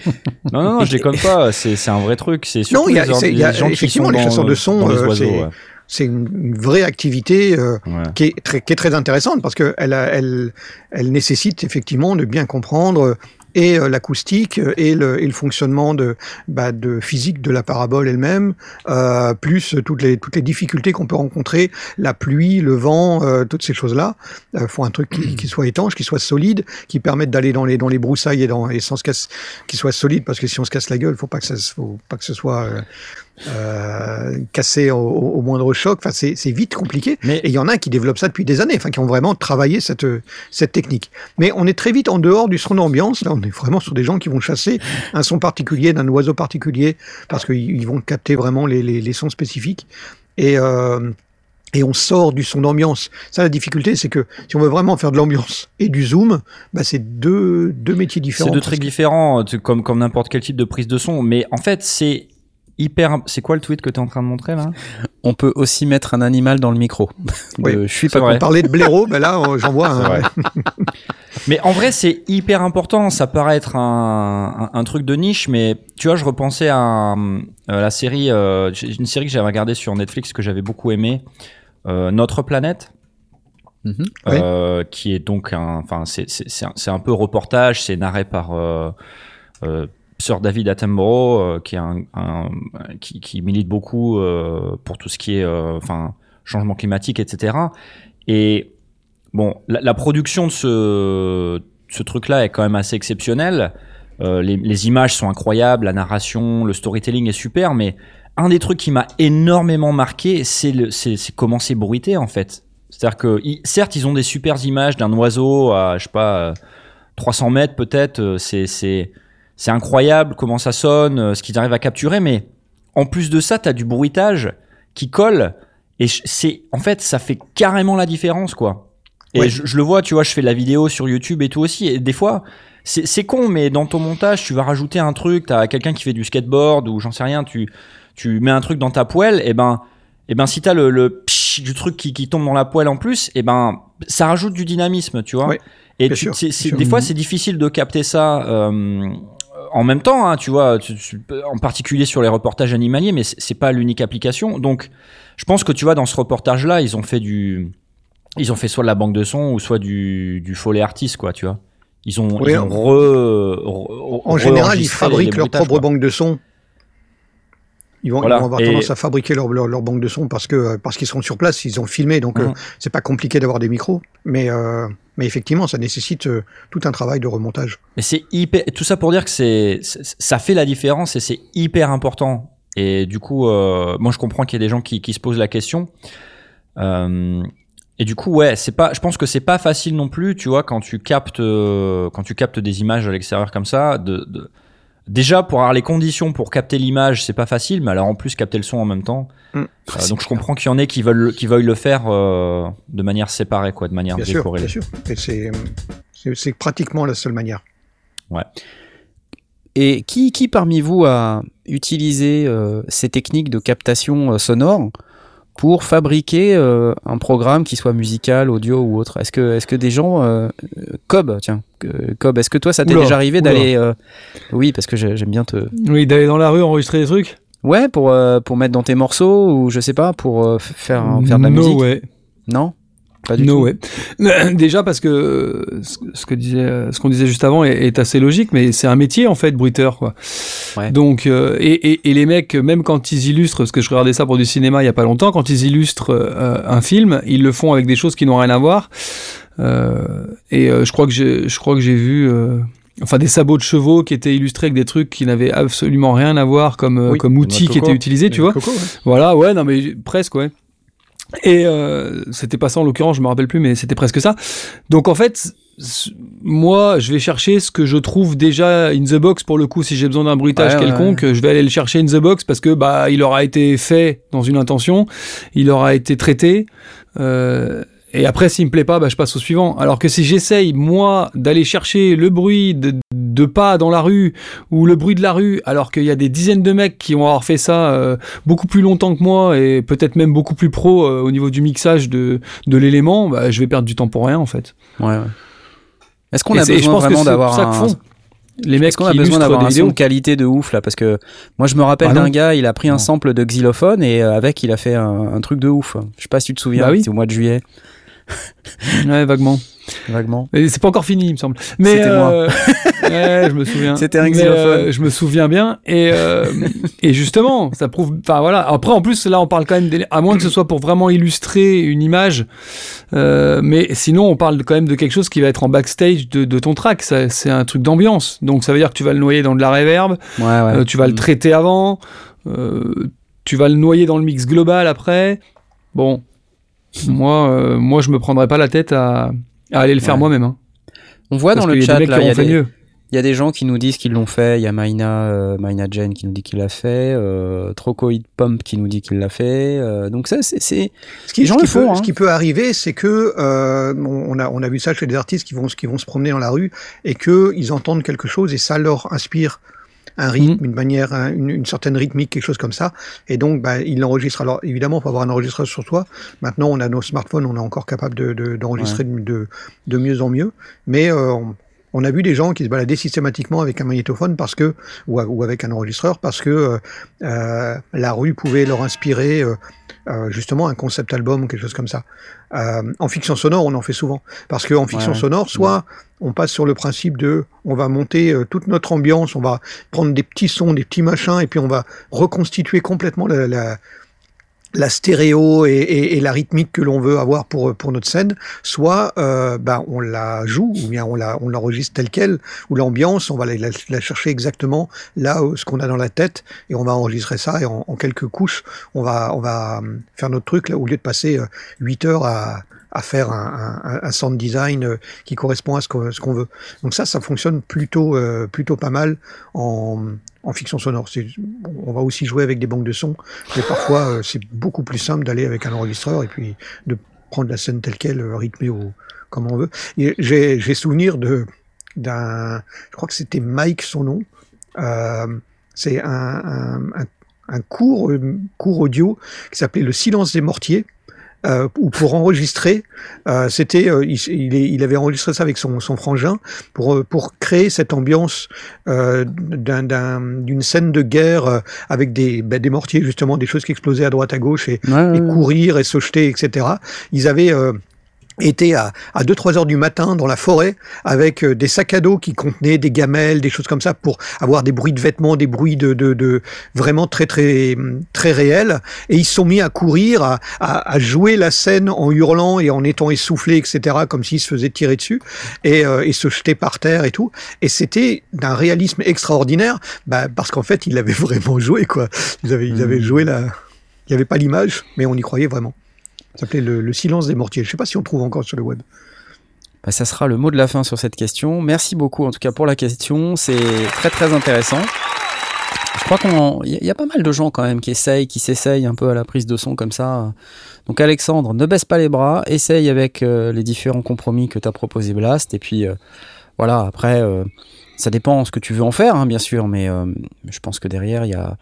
non, non, je déconne pas. C'est, c'est un vrai truc. C'est Non, il y a- les, gens qui effectivement, sont les dans- chasseurs de son, euh, oiseaux. ouais. C'est une, vraie activité euh, Ouais. qui, est très, qui est très intéressante parce que elle, a- elle, elle nécessite effectivement de bien comprendre euh, et euh, l'acoustique euh, et le, et le fonctionnement de, bah, de physique de la parabole elle-même, euh, plus toutes les, toutes les difficultés qu'on peut rencontrer, la pluie, le vent, euh, toutes ces choses-là. Il faut un truc qui, qui soit étanche, qui soit solide, qui permette d'aller dans les, dans les broussailles et, dans, et sans se casse, qui soit solide parce que si on se casse la gueule, faut pas que ça, faut pas que ce soit euh, euh, cassé au, moindre choc. Enfin, c'est vite compliqué. Mais Et il y en a qui développent ça depuis des années, enfin qui ont vraiment travaillé cette, cette technique. Mais on est très vite en dehors du son d'ambiance. Là, on est vraiment sur des gens qui vont chasser un son particulier d'un oiseau particulier parce qu'ils ils vont capter vraiment les, les, les sons spécifiques. Et, euh, et on sort du son d'ambiance. Ça, la difficulté, c'est que si on veut vraiment faire de l'ambiance et du zoom, bah, c'est deux, deux métiers différents. C'est deux trucs différents, comme, comme n'importe quel type de prise de son. Mais en fait, c'est hyper. C'est quoi le tweet que tu es en train de montrer là? (laughs) On peut aussi mettre un animal dans le micro. (laughs) Oui, De- je suis pas vrai. On parlait de blaireau, ben là, j'en vois un. Vrai. (laughs) mais en vrai, c'est hyper important. Ça paraît être un, un, un truc de niche, mais tu vois, je repensais à, euh, la série, euh, une série que j'avais regardée sur Netflix que j'avais beaucoup aimé, euh, Notre planète. Mhm. euh, qui est donc un, enfin c'est un, un peu reportage, c'est narré par euh, euh, Sir David Attenborough, euh, qui milite beaucoup euh, pour tout ce qui est, euh, changement climatique, etc. Et bon, la, production de ce truc-là est quand même assez exceptionnelle. Les, images sont incroyables, la narration, le storytelling est super, mais un des trucs qui m'a énormément marqué, c'est comment c'est bruité en fait. C'est-à-dire que, certes, ils ont des super images d'un oiseau à, je sais pas, euh, 300 mètres peut-être. C'est, c'est, incroyable comment ça sonne, euh, ce qu'ils arrivent à capturer. Mais en plus de ça, t'as du bruitage qui colle. Et c'est, en fait, ça fait carrément la différence, quoi. Et Ouais. je, je le vois, tu vois, je fais de la vidéo sur YouTube et tout aussi. Et des fois, c'est, con, mais dans ton montage, tu vas rajouter un truc. T'as quelqu'un qui fait du skateboard ou j'en sais rien. Tu, tu mets un truc dans ta poêle. Et ben, et ben, si t'as le, le psh du truc qui, qui tombe dans la poêle en plus, et ben, ça rajoute du dynamisme, tu vois. Ouais, et tu- sûr, sûr. des fois, c'est difficile de capter ça. euh, en même temps, hein, tu vois, tu- tu- en particulier sur les reportages animaliers, mais c'est pas l'unique application. Donc, je pense que tu vois, dans ce reportage-là, ils ont fait du, ils ont fait soit de la banque de son ou soit du, du follet artiste, quoi, tu vois. Ils ont, Oui, ils ont re- re- En général, ils fabriquent leur propre quoi. banque de son. Ils vont, ils Voilà. vont avoir Et- tendance à fabriquer leur, leur, leur banque de son parce que parce qu'ils sont sur place, ils ont filmé, donc euh, Mhm. c'est pas compliqué d'avoir des micros. Mais euh, mais effectivement, ça nécessite euh, tout un travail de remontage. Mais c'est hyper, tout ça pour dire que c'est, ça fait la différence et c'est hyper important. Et du coup, euh, moi je comprends qu'il y a des gens qui, qui se posent la question. Euh, et du coup, ouais, c'est pas. Je pense que c'est pas facile non plus, tu vois, quand tu captes, euh, quand tu captes des images à l'extérieur comme ça. De, de- Déjà, pour avoir les conditions pour capter l'image, c'est pas facile, mais alors en plus capter le son en même temps. Mm. Euh, donc je comprends qu'il y en ait qui veulent, qui veuillent le faire euh, de manière séparée, quoi, de manière Bien sûr, bien sûr. Et c'est, c'est, c'est pratiquement la seule manière. Et qui, qui parmi vous a utilisé euh, ces techniques de captation euh, sonore? Pour fabriquer euh, un programme qui soit musical, audio ou autre Est-ce que, est-ce que des gens... euh, Cobb, tiens. Cobb, est-ce que toi, ça t'est déjà arrivé d'aller... euh, Oui, parce que j'ai- j'aime bien te... Oui, d'aller dans la rue enregistrer des trucs? Ouais, pour, euh, pour mettre dans tes morceaux ou je sais pas, pour faire, faire de la no musique? Non? Pas du no tout. way. (laughs) Déjà parce que euh, ce que disait, euh, ce qu'on disait juste avant est, est assez logique, mais c'est un métier en fait, bruiteur quoi. Ouais. Donc euh, et, et, et les mecs, même quand ils illustrent, parce que je regardais ça pour du cinéma il y a pas longtemps, quand ils illustrent euh, un film, ils le font avec des choses qui n'ont rien à voir. Euh, et je crois que j'ai, je crois que j'ai vu. Enfin, des sabots de chevaux qui étaient illustrés avec des trucs qui n'avaient absolument rien à voir comme, Oui, comme la qui coco. étaient utilisés, tu vois. Coco, ouais. Voilà, ouais, non, mais presque, ouais. Et euh, c'était pas ça en l'occurrence, je me rappelle plus, mais c'était presque ça. Donc en fait, moi, je vais chercher ce que je trouve déjà in the box pour le coup. Si j'ai besoin d'un bruitage Ouais, ouais, quelconque, je vais aller le chercher in the box parce que bah il aura été fait dans une intention, il aura été traité. Euh, et après, s'il me plaît pas, bah, je passe au suivant. Alors que si j'essaye, moi, d'aller chercher le bruit de, de pas dans la rue ou le bruit de la rue, alors qu'il y a des dizaines de mecs qui vont avoir fait ça euh, beaucoup plus longtemps que moi et peut-être même beaucoup plus pro euh, au niveau du mixage de, de l'élément, bah, je vais perdre du temps pour rien en fait. Ouais, ouais. Est-ce qu'on a c'est- je besoin pense vraiment d'avoir ça que un... Les mecs qu'on a besoin d'avoir des un son de qualité de ouf là? Parce que moi je me rappelle Ah d'un gars, il a pris un Non. sample de xylophone et euh, avec il a fait un, un truc de ouf. Je sais pas si tu te souviens, Bah oui. c'était au mois de juillet, (laughs) Ouais, vaguement. vaguement. C'est pas encore fini, il me semble. Mais C'était moi. euh, (laughs) ouais, je me souviens. C'était un euh, je me souviens bien. Et, euh, et justement, ça prouve. Enfin voilà. Après, en plus, là, on parle quand même. des- À moins que ce soit pour vraiment illustrer une image. euh, mais sinon, on parle quand même de quelque chose qui va être en backstage de, de ton track. Ça, C'est un truc d'ambiance. Donc, ça veut dire que tu vas le noyer dans de la reverb. Ouais, ouais. tu vas le Mm. traiter avant. tu vas le noyer dans le mix global après. Bon. Moi, euh, moi, je me prendrais pas la tête à, à aller le faire Ouais. moi-même. hein. On voit Parce dans le chat il y, a des- mieux. il y a des gens qui nous disent qu'ils l'ont fait. Il y a Maina, euh, Maina Jane qui nous dit qu'il l'a fait, euh, Trocoid Pump qui nous dit qu'il l'a fait. euh, donc ça, c'est- Ce qui, Les gens ce qui le font, peut, hein. ce qui peut arriver, c'est que euh, on, on a, on a vu ça chez des artistes qui vont, qui vont se promener dans la rue et que ils entendent quelque chose et ça leur inspire un rythme, une manière, un- une, une certaine rythmique, quelque chose comme ça. Et donc, bah, ils l'enregistrent. Alors, évidemment, il faut avoir un enregistreur sur soi. Maintenant, on a nos smartphones, on est encore capable de, de- d'enregistrer de, mieux en mieux. Mais euh, on, a vu des gens qui se baladaient systématiquement avec un magnétophone parce que, ou, avec un enregistreur parce que euh, euh, la rue pouvait leur inspirer euh, euh, justement un concept album ou quelque chose comme ça. Euh, en fiction sonore, on en fait souvent. Parce qu'en fiction Ouais. sonore, soit on passe sur le principe de on va monter euh, toute notre ambiance, on va prendre des petits sons, des petits machins, et puis on va reconstituer complètement la, la, la stéréo et, et- et la rythmique que l'on veut avoir pour, pour notre scène, soit euh, ben, on la joue, ou bien on la- on l'enregistre telle quelle, ou l'ambiance, on va la, la- chercher exactement là où ce qu'on a dans la tête, et on va enregistrer ça, et en, en quelques couches, on va, on va hum, faire notre truc, là, au lieu de passer euh, 8 heures à, à faire un, un, un sound design euh, qui correspond à ce qu'on ce qu'on veut. Donc ça, ça fonctionne plutôt, euh, plutôt pas mal en, en fiction sonore. On va aussi jouer avec des banques de sons, mais parfois euh, c'est beaucoup plus simple d'aller avec un enregistreur et puis de prendre la scène telle qu'elle, euh, rythmée au, comme on veut. J'ai souvenir de d'un, je crois que c'était Mike son nom. Euh, c'est un, un, un, court audio qui s'appelait Le silence des mortiers. Euh, où pour enregistrer, euh, c'était, euh, il, il, avait enregistré ça avec son, son frangin pour euh, pour créer cette ambiance euh, d'un- d'un- d'une scène de guerre euh, avec des ben, des mortiers justement, des choses qui explosaient à droite à gauche et, Ouais, et ouais. courir et se jeter, etc. Ils avaient euh, était à, à 2-3 heures du matin dans la forêt avec euh, des sacs à dos qui contenaient des gamelles, des choses comme ça pour avoir des bruits de vêtements, des bruits de, de, de vraiment très très très réels. Et ils se sont mis à courir, à, à, à, jouer la scène en hurlant et en étant essoufflés, etc., comme s'ils se faisaient tirer dessus et, euh, et se jeter par terre et tout. Et c'était d'un réalisme extraordinaire, bah, parce qu'en fait, ils l'avaient (laughs) vraiment joué, quoi. Ils avaient, ils avaient mmh. joué la... Il n'y avait pas l'image, mais on y croyait vraiment. Ça s'appelait le, le, silence des mortiers. Je ne sais pas si on trouve encore sur le web. Bah, ça sera le mot de la fin sur cette question. Merci beaucoup en tout cas pour la question. C'est très très intéressant. Je crois qu'on, il y a pas mal de gens quand même qui essayent, qui s'essayent un peu à la prise de son comme ça. Donc Alexandre, ne baisse pas les bras, essaye avec euh, les différents compromis que t'as proposé Blast. Et puis euh, voilà, après, euh, ça dépend ce que tu veux en faire, hein, bien sûr, mais je pense que derrière, il y a,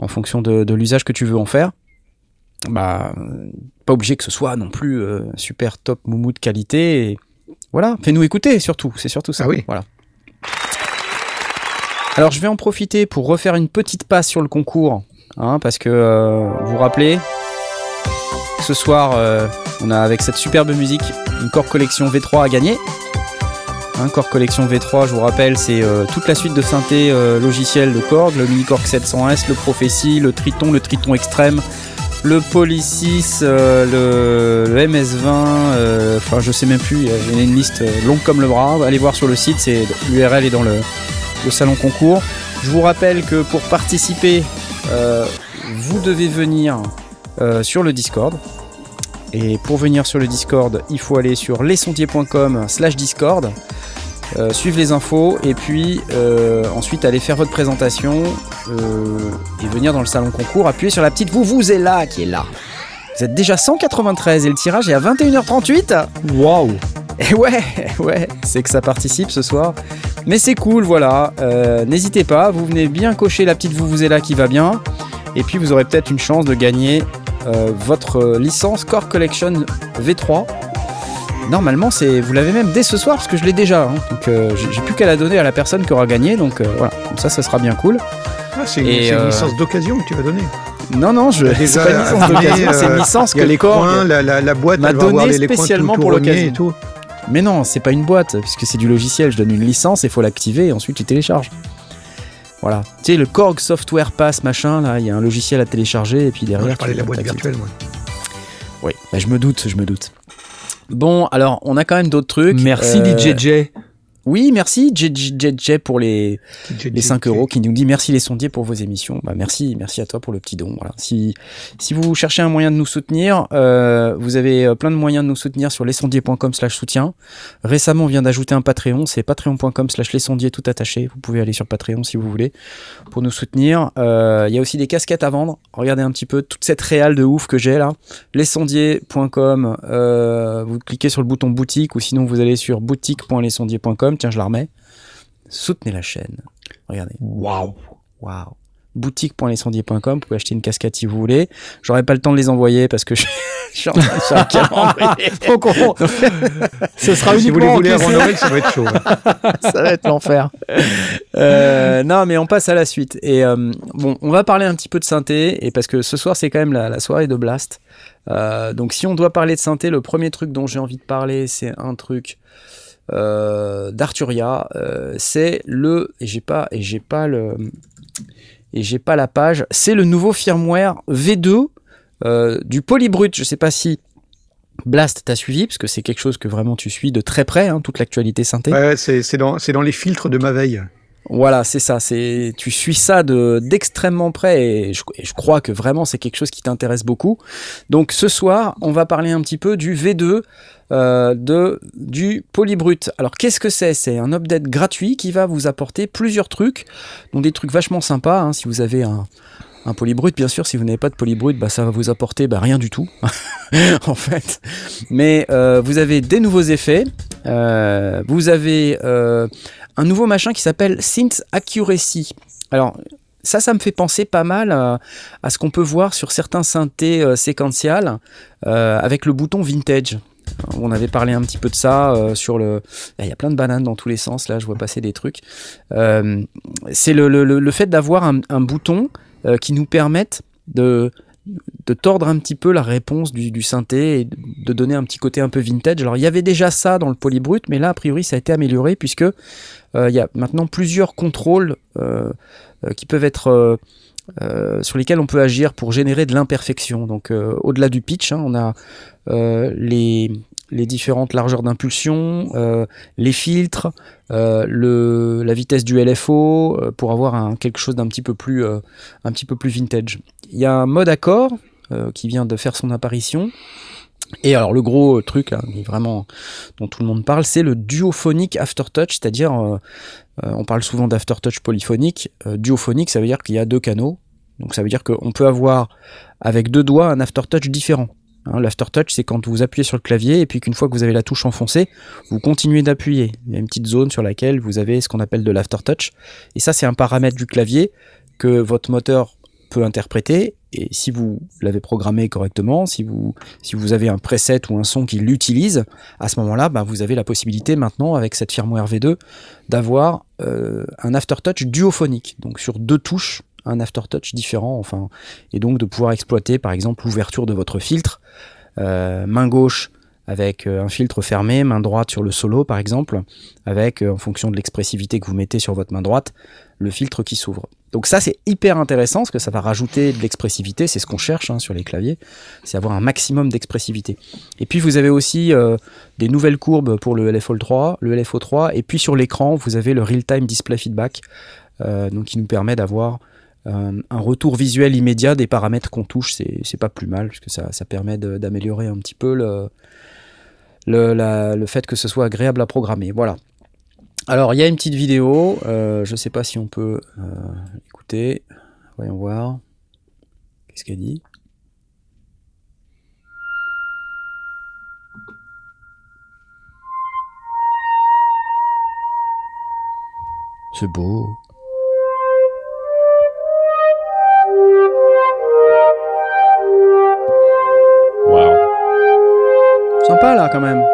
en fonction de l'usage que tu veux en faire, bah, pas obligé que ce soit non plus euh, super top moumou de qualité. Et voilà, fais-nous écouter surtout, c'est surtout ça. Ah oui. Voilà. Alors je vais en profiter pour refaire une petite passe sur le concours, hein, parce que euh, vous vous rappelez, ce soir euh, on a avec cette superbe musique une Core Collection V3 à gagner. Hein, Core Collection V3, je vous rappelle, c'est euh, toute la suite de synthé euh, logiciel de Korg, le Mini Korg 700S, le Prophecy, le Triton, le Triton Extrême, le Poly 6, euh, le, le, MS20, euh, enfin je sais même plus, il y a une liste longue comme le bras. Allez voir sur le site, c'est l'URL est dans le, le, salon concours. Je vous rappelle que pour participer, euh, vous devez venir euh, sur le Discord. Et pour venir sur le Discord, il faut aller sur lesondiers.com slash Discord. Euh, suivre les infos et puis euh, ensuite aller faire votre présentation euh, et venir dans le salon concours, appuyer sur la petite vous vous est là qui est là. Vous êtes déjà 193 et le tirage est à 21h38. Waouh Et ouais, (laughs) ouais, c'est que ça participe ce soir. Mais c'est cool, voilà. Euh, N'hésitez pas, vous venez bien cocher la petite vous vous est là qui va bien. Et puis vous aurez peut-être une chance de gagner votre licence Core Collection V3 Normalement, c'est vous l'avez même dès ce soir parce que je l'ai déjà. Hein. Donc euh, j'ai plus qu'à la donner à la personne qui aura gagné. Donc euh, voilà, comme ça, ça sera bien cool. Ah, c'est une, une, euh, licence d'occasion que tu vas donner. Non, non, je. C'est pas une licence d'occasion, c'est une licence que les coins, la, la, la, boîte m'a donné spécialement pour l'occasion. et tout. Mais non, c'est pas une boîte puisque c'est du logiciel. Je donne une licence, il faut l'activer et ensuite tu télécharges. Voilà. Tu sais, le Korg Software Pass, machin, là, il y a un logiciel à télécharger et puis derrière. Ouais, je parlais de la boîte virtuelle, moi. Oui, bah, je me doute, je me doute. Bon, alors on a quand même d'autres trucs. Merci euh... DJJ. Oui, merci JJJ pour les, les 5 euros qui nous dit merci les sondiers pour vos émissions. Bah, merci, merci à toi pour le petit don. Voilà. Si, si vous cherchez un moyen de nous soutenir, euh, vous avez plein de moyens de nous soutenir sur lesondiers.com slash soutien. Récemment, on vient d'ajouter un Patreon, c'est patreon.com slash lesondiers tout attaché. Vous pouvez aller sur Patreon si vous voulez pour nous soutenir. Il euh, y a aussi des casquettes à vendre. Regardez un petit peu toute cette réale de ouf que j'ai là. Lesondiers.com, euh, vous cliquez sur le bouton boutique ou sinon vous allez sur boutique.lesondiers.com tiens, je la remets. Soutenez la chaîne. Regardez. Waouh. Waouh. Boutique.lescendier.com, vous pouvez acheter une casquette si vous voulez. J'aurai pas le temps de les envoyer parce que je, (laughs) je suis en train de faire un calendrier. (laughs) Ce sera si vous les voulez Noël, ça va être chaud. (laughs) ça va être l'enfer. Euh, non, mais on passe à la suite. Et euh, bon, on va parler un petit peu de synthé, et parce que ce soir, c'est quand même la, la, soirée de Blast. Euh, donc, si on doit parler de synthé, le premier truc dont j'ai envie de parler, c'est un truc d'Arturia, euh, c'est le et j'ai pas et j'ai pas le et j'ai pas la page, c'est le nouveau firmware V2 euh, du Polybrut. Je sais pas si Blast t'a suivi parce que c'est quelque chose que vraiment tu suis de très près, hein, toute l'actualité synthé. Ouais, c'est dans, dans les filtres de ma veille. Voilà, c'est ça. C'est tu suis ça de d'extrêmement près et je, et je, crois que vraiment c'est quelque chose qui t'intéresse beaucoup. Donc ce soir, on va parler un petit peu du V2 euh, de du Polybrut. Alors qu'est-ce que c'est? C'est un update gratuit qui va vous apporter plusieurs trucs, donc des trucs vachement sympas. Hein, si vous avez un un polybrut, bien sûr, si vous n'avez pas de polybrut, bah, ça va vous apporter bah, rien du tout, (laughs) en fait. Mais euh, vous avez des nouveaux effets, euh, vous avez un nouveau machin qui s'appelle Synth Accuracy. Alors, ça, ça me fait penser pas mal à, à ce qu'on peut voir sur certains synthés séquentiels avec le bouton vintage. On avait parlé un petit peu de ça euh, sur le. Il y a plein de bananes dans tous les sens, là, je vois passer des trucs. c'est le, le, le, fait d'avoir un, un, bouton qui nous permette de de tordre un petit peu la réponse du, du synthé et de donner un petit côté un peu vintage. Alors il y avait déjà ça dans le polybrut, mais là a priori ça a été amélioré puisque euh, il y a maintenant plusieurs contrôles euh, euh, qui peuvent être euh, sur lesquels on peut agir pour générer de l'imperfection. Donc euh, au-delà du pitch, hein, on a euh, les, les différentes largeurs d'impulsion, les filtres, la vitesse du LFO pour avoir quelque chose d'un petit peu plus un petit peu plus vintage. Il y a un mode accord qui vient de faire son apparition. Et alors le gros truc est vraiment dont tout le monde parle, c'est le duophonic aftertouch, c'est-à-dire euh, euh, on parle souvent d'aftertouch polyphonique, euh, duophonique ça veut dire qu'il y a deux canaux, donc ça veut dire qu'on peut avoir avec deux doigts un aftertouch différent. Hein, L'aftertouch, c'est quand vous appuyez sur le clavier et puis qu'une fois que vous avez la touche enfoncée, vous continuez d'appuyer. Il y a une petite zone sur laquelle vous avez ce qu'on appelle de l'aftertouch. Et ça, c'est un paramètre du clavier que votre moteur peut interpréter. Et si vous l'avez programmé correctement, si vous, si vous avez un preset ou un son qui l'utilise, à ce moment-là, bah, vous avez la possibilité maintenant, avec cette firmware V2, d'avoir euh, un aftertouch duophonique. Donc sur deux touches, un aftertouch différent, enfin, et donc de pouvoir exploiter par exemple l'ouverture de votre filtre, euh, main gauche avec euh, un filtre fermé, main droite sur le solo par exemple, avec en fonction de l'expressivité que vous mettez sur votre main droite, le filtre qui s'ouvre. Donc ça c'est hyper intéressant parce que ça va rajouter de l'expressivité, c'est ce qu'on cherche hein, sur les claviers, c'est avoir un maximum d'expressivité. Et puis vous avez aussi euh, des nouvelles courbes pour le LFO3, le LFO3, et puis sur l'écran vous avez le real-time display feedback, euh, qui nous permet d'avoir euh, un retour visuel immédiat des paramètres qu'on touche, c'est pas plus mal, parce que ça, permet d'améliorer un petit peu le, le fait que ce soit agréable à programmer. Voilà. Alors, il y a une petite vidéo, euh, je sais pas si on peut euh, écouter. Voyons voir. Qu'est-ce qu'elle dit? C'est beau. Waouh. Sympa là quand même.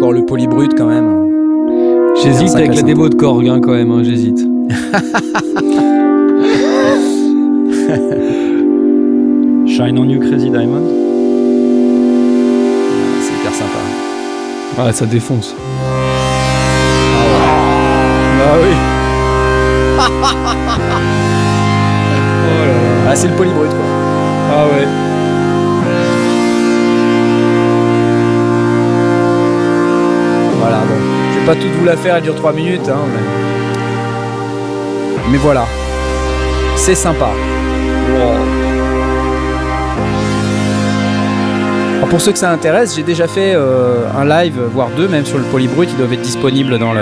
Encore le polybrut quand même. J'hésite avec la démo de Korg hein, quand même, hein, j'hésite. (laughs) Shine on you, Crazy Diamond. Ah, C'est hyper sympa. Ouais, ça défonce. Ah oui. (laughs) Oh là là. Ah c'est le polybrut quoi. Ah ouais. Pas toute vous la faire, elle dure 3 minutes hein, mais... mais voilà. C'est sympa. Pour ceux que ça intéresse, j'ai déjà fait euh, un live, voire deux même sur le polybrut, ils doivent être disponibles dans le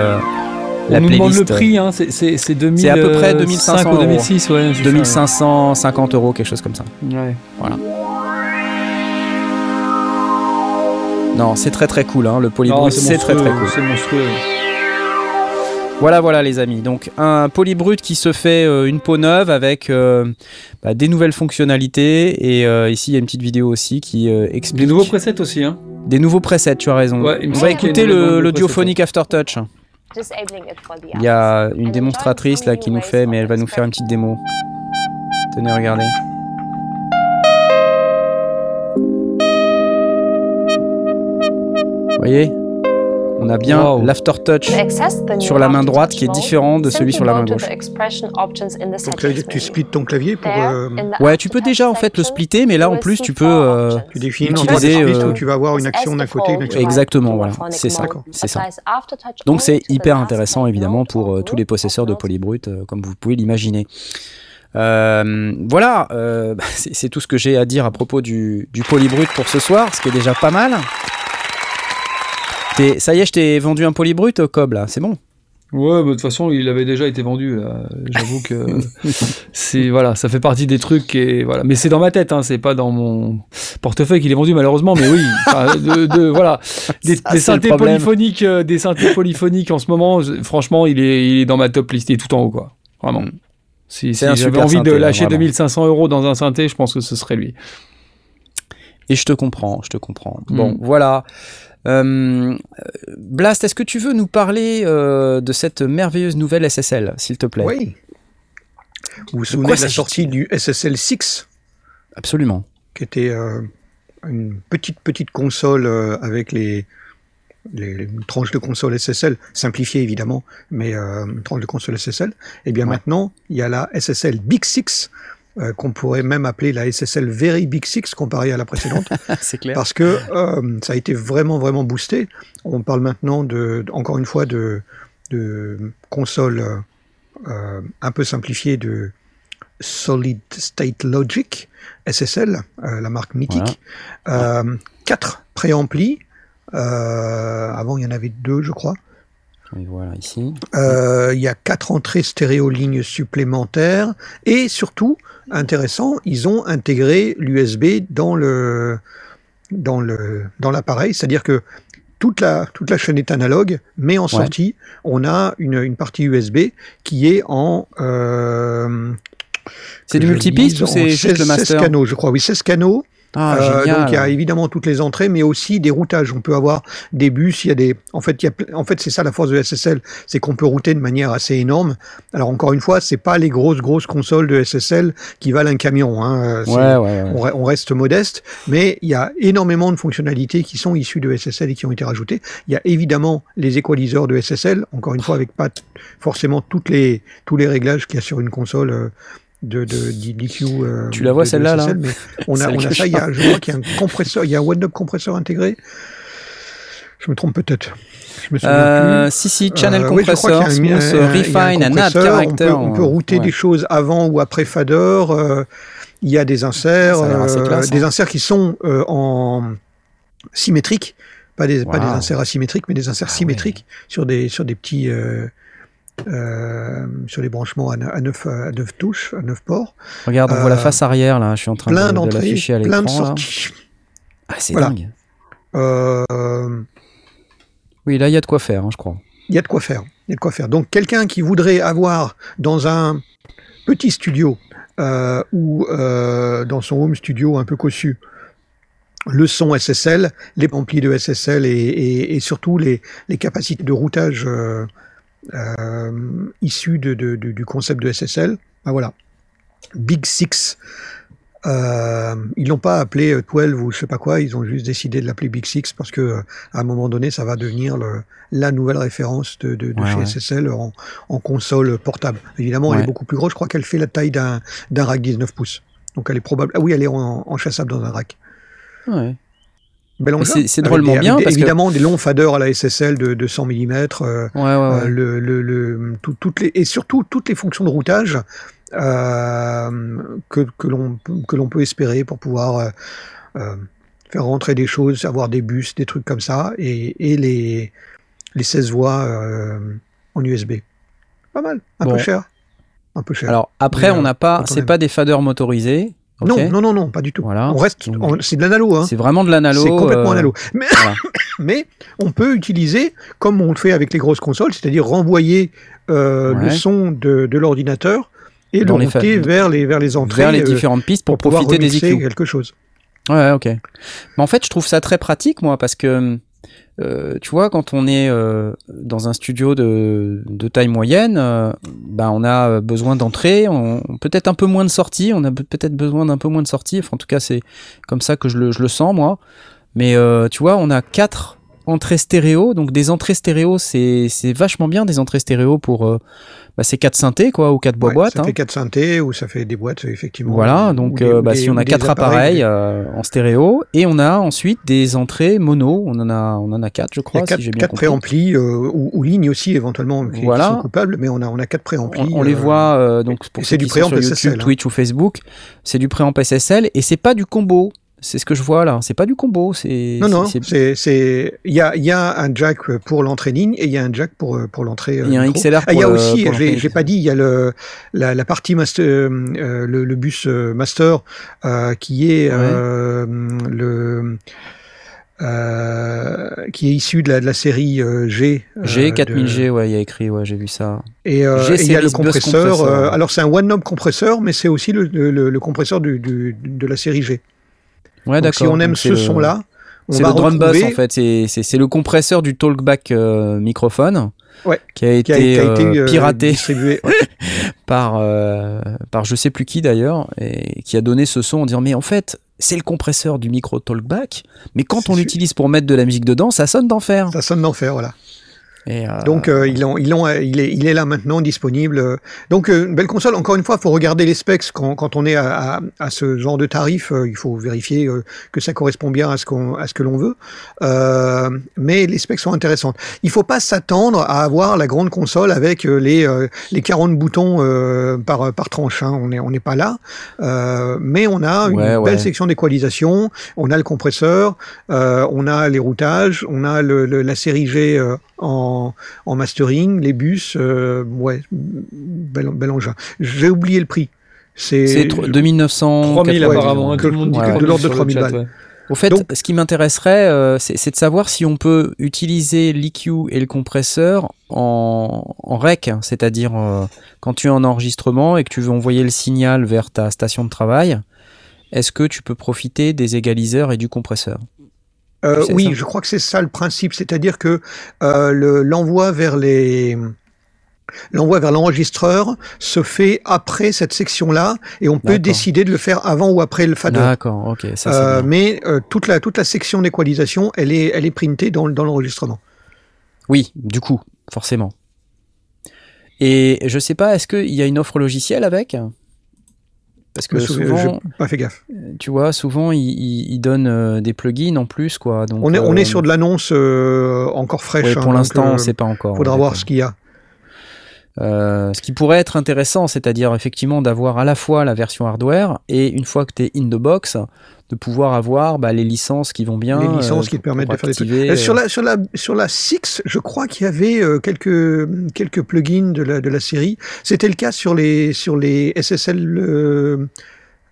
la On nous demande le prix, hein, c'est- c'est c'est 2000. C'est à peu près euh, 2500 5 ou 2006, ouais. c'est ça, 2550 euros, quelque chose comme ça. Ouais. Non, c'est très très cool, hein, le polybrut, c'est très très monstrueux, cool. C'est monstrueux. Voilà, voilà les amis. Donc un polybrut qui se fait euh, une peau neuve avec euh, bah, des nouvelles fonctionnalités. Et euh, ici il y a une petite vidéo aussi qui euh, explique Des nouveaux presets aussi, hein. des nouveaux presets. Tu as raison. Ouais, On va écouter Duophonic Aftertouch. Il y a une démonstratrice là qui nous fait, mais elle va nous faire une petite démo. Tenez, regardez. Vous voyez On a bien Wow. l'aftertouch sur la main droite qui est différent de celui sur la main gauche. Donc ça veut dire que tu splits ton clavier pour... euh, Ouais, tu peux déjà en fait le splitter, mais là en plus tu peux. euh, tu définis utiliser, euh, où tu vas avoir une action d'un côté, une action. Exactement, voilà, c'est ça, c'est ça. Donc c'est hyper intéressant évidemment pour euh, tous les possesseurs de polybrut, euh, comme vous pouvez l'imaginer. Euh, voilà, (laughs) c'est c'est tout ce que j'ai à dire à propos du, du polybrut pour ce soir, ce qui est déjà pas mal. Ça y est, je t'ai vendu un polybrut, Cobb, là, c'est bon? Ouais, bah, de toute façon, il avait déjà été vendu. J'avoue que (laughs) c'est voilà, ça fait partie des trucs et voilà. Mais c'est dans ma tête, hein, c'est pas dans mon portefeuille qu'il est vendu malheureusement. Mais oui, (laughs) enfin, de, de- voilà, des, Ça, synthés polyphoniques, euh, des synthés polyphoniques en ce moment. franchement, il est, il est dans ma top liste, il est tout en haut quoi. Vraiment. Mm. Si, si j'avais envie synthé, de là, lâcher vraiment. 2500 euros dans un synthé, je pense que ce serait lui. Et je te comprends, je te comprends. Bon, Mm. voilà. Euh, Blast, est-ce que tu veux nous parler euh, de cette merveilleuse nouvelle SSL, s'il te plaît? Oui. Vous vous souvenez de la sortie du SSL 6 Absolument. qui était euh, une petite petite console euh, avec les, les, les tranches de console SSL, simplifiée évidemment, mais euh, une tranche de console SSL. Et bien Ouais. maintenant, il y a la SSL Big Six, euh, qu'on pourrait même appeler la SSL Very Big Six comparée à la précédente, (laughs) C'est clair. parce que euh, ça a été vraiment vraiment boosté. On parle maintenant de, encore une fois de, de consoles euh, un peu simplifiées de Solid State Logic, SSL, la marque mythique. Euh, quatre préamplis. Avant, il y en avait deux, je crois. Oui, voilà, ici. Euh, il y a quatre entrées stéréo lignes supplémentaires. Et surtout, intéressant, ils ont intégré l'USB dans le dans le dans l'appareil. C'est-à-dire que toute la, toute la chaîne est analogue, mais en sortie, on a une, une partie USB qui est en... euh, C'est du multipiste ou c'est juste 16 le master 16 canaux, je crois. Oui, 16 canaux. Ah, Euh, donc il y a évidemment toutes les entrées, mais aussi des routages. On peut avoir des bus. Il y a des. En fait, il y a... en fait, c'est ça la force de SSL, c'est qu'on peut router de manière assez énorme. Alors encore une fois, c'est pas les grosses grosses consoles de SSL qui valent un camion. Hein. Euh, Ouais, ouais, ouais. on, re- on reste modeste, mais il y a énormément de fonctionnalités qui sont issues de SSL et qui ont été rajoutées. Il y a évidemment les équaliseurs de SSL, encore une fois avec pas forcément toutes les, tous les réglages qu'il y a sur une console euh, de, de, d'EQ. euh, Tu la vois, de- de celle-là, là mais (laughs) on a, on a ça, il y a, je crois qu'il y a un compresseur, il y a un one-up compresseur intégré. Je me trompe peut-être. Je me Euh, plus. si, si, channel Euh, crois compressor, y a un- smooth, un- refine, compresseur, on character. peut, on peut router ouais. des choses avant ou après fader. euh, il y a des inserts, euh, classe, des hein. inserts qui sont euh, en symétriques, pas des, pas des inserts asymétriques, mais des inserts Ah symétriques sur des sur des petits euh, sur les branchements à, ne- à 9 à neuf touches, à 9 ports. Regarde, on voit la Euh, face arrière, là. Je suis en train Plein de, de l'afficher à plein de l'écran. sorties. Ah, c'est Voilà. dingue. Euh, Oui, là, il y a de quoi faire, hein, je crois. Il y a de quoi faire. Il y a de quoi faire. Donc, quelqu'un qui voudrait avoir dans un petit studio euh, ou euh, dans son home studio un peu cossu le son SSL, les amplis de SSL et, et- et surtout les, les capacités de routage euh, euh, issues de, du concept de SSL, ben voilà. Big Six. Euh, ils l'ont pas appelé euh, 12 ou je sais pas quoi, ils ont juste décidé de l'appeler Big Six parce que euh, à un moment donné, ça va devenir le, la nouvelle référence de, de, de Ouais, chez ouais. SSL en, en console portable. Évidemment, elle est beaucoup plus grosse. Je crois qu'elle fait la taille d'un rack 19 pouces. Donc elle est probable. Ah oui, elle est en, enchassable dans un rack. Ouais. C'est- Avec drôlement des- bien des- parce que- évidemment des longs faders à la SSL de, de 100 mm. euh, Ouais, ouais, ouais. euh, le, le, le- tout- toutes les, et surtout toutes les fonctions de routage euh, que, que l'on que l'on peut espérer pour pouvoir euh, faire rentrer des choses, avoir des bus, des trucs comme ça, et, et les, les 16 voix euh, en USB. Pas mal, un Bon. peu cher. Un peu cher. Alors, après, Mais, on n'a pas. C'est pas des faders motorisés. Non, non, non, non, pas du tout. Voilà. On reste, c'est de l'analo, hein. C'est vraiment de l'analo. C'est complètement euh, analo. (laughs) Mais, voilà. (laughs) mais on peut utiliser, comme on le fait avec les grosses consoles, c'est-à-dire renvoyer euh, Ouais. le son de, de l'ordinateur et Dans le les router vers les, vers les entrées vers les euh, différentes pistes pour, pouvoir profiter des remixer EQ. quelque chose. Ouais, ok. Mais en fait, je trouve ça très pratique, moi, parce que, euh, tu vois, quand on est euh, dans un studio de, de taille moyenne, euh, ben, on a euh, besoin d'entrée, on, peut-être un peu moins de sorties, on a peut-être besoin d'un peu moins de sorties. Enfin, en tout cas, c'est comme ça que je le, je le sens, moi. Mais tu vois, on a quatre entrées stéréo, donc des entrées stéréo, c'est c'est vachement bien, des entrées stéréo pour euh, bah, c'est quatre synthés, quoi, ou quatre Ouais, boîtes. ça hein. fait quatre synthés ou ça fait des boîtes, effectivement. Voilà, donc des- euh, bah, des- si on a des quatre appareils euh, en stéréo et on a ensuite des entrées mono, on en a on en a quatre je Il y crois a quatre, si j'ai bien quatre compris. préamplis euh, ou, ou lignes aussi éventuellement qui, qui Voilà. sont coupables, mais on a, on a quatre préamplis. On, on les euh, voit euh, donc pour ceux c'est du qui sont sur YouTube, SSL, hein. Twitch ou Facebook, c'est du préamp SSL et c'est pas du combo. C'est ce que je vois là, c'est pas du combo, c'est Non, non, c'est- il y a, il y a un jack pour l'entrée ligne et il y a un jack pour, euh, pour l'entrée. euh, il y a un. XLR Ah, il y a pour le- aussi, pour j'ai, pas dit, il y a le, la, la partie master, euh, euh, le, le bus euh, master euh, qui est Ouais. euh, le, euh, qui est issu de la, de la série euh, G. euh, G de- 4000G ouais, il y a écrit ouais, j'ai vu ça. Et, euh, G et il y a le compresseur. euh, alors c'est un one knob compresseur, mais c'est aussi le, le, le compresseur du, du- de la série G. Ouais, Donc si d'accord. on aime donc ce son-là, on C'est le drum retrouver- en fait, c'est- le compresseur du talkback euh, microphone Ouais, qui a qui été, a, qui a été euh, euh, piraté distribué. Ouais. (laughs) par, euh, par je sais plus qui d'ailleurs, et qui a donné ce son en disant mais en fait c'est le compresseur du micro talkback, mais quand on l'utilise pour mettre de la musique dedans, ça sonne d'enfer. Ça sonne d'enfer, voilà. Et, euh, Donc euh, ils ont, ils ont, il, est, il est là maintenant disponible. Donc euh, une belle console. Encore une fois, il faut regarder les specs quand, quand on est à, à, à ce genre de tarif. euh, il faut vérifier euh, que ça correspond bien à ce qu'on à ce que l'on veut. Euh, mais les specs sont intéressantes. Il faut pas s'attendre à avoir la grande console avec euh, les euh, les 40 boutons euh, par par tranche. hein. On est on n'est pas là. Euh, mais on a une Ouais, belle ouais. section d'équalisation. On a le compresseur. euh, on a les routages. On a le, le- la série G euh, en, en mastering, les bus, euh, ouais, bel, bel engin. J'ai oublié le prix. C'est c'est tr- 2900. 3000 ouais, apparemment, hein, tout le monde dit ouais, que de l'ordre de sur le 3000 chat, balles. ouais. Au fait, Donc- ce qui m'intéresserait, euh, c'est de savoir si on peut utiliser l'EQ et le compresseur en, en rec, hein, c'est-à-dire euh, quand tu es en enregistrement et que tu veux envoyer le signal vers ta station de travail, est-ce que tu peux profiter des égaliseurs et du compresseur? Euh, oui, ça. je crois que c'est ça le principe, c'est-à-dire que euh, le- l'envoi vers les l'envoi vers l'enregistreur se fait après cette section-là et on peut décider de le faire avant ou après le fader. D'accord, ok, ça Euh, mais euh, toute la toute la section d'équalisation, elle est elle est printée dans, dans l'enregistrement. Oui, du coup, forcément. Et je sais pas, est-ce qu'il y a une offre logicielle avec? Parce que souvent, pas fait gaffe. tu vois, souvent ils, donnent euh, des plugins en plus, quoi. Donc, on est on euh, est sur de l'annonce euh, encore fraîche. ouais, hein, pour donc, l'instant, euh, on sait pas encore. faudra voir ce qu'il y a. Euh, ce qui pourrait être intéressant, c'est-à-dire effectivement d'avoir à la fois la version hardware et une fois que tu es in the box, de pouvoir avoir bah, les licences qui vont bien. les licences euh, qui te permettent de faire des trucs. Euh, sur la sur la sur la Six, je crois qu'il y avait euh, quelques quelques plugins de la de la série. C'était le cas sur les sur les SSL.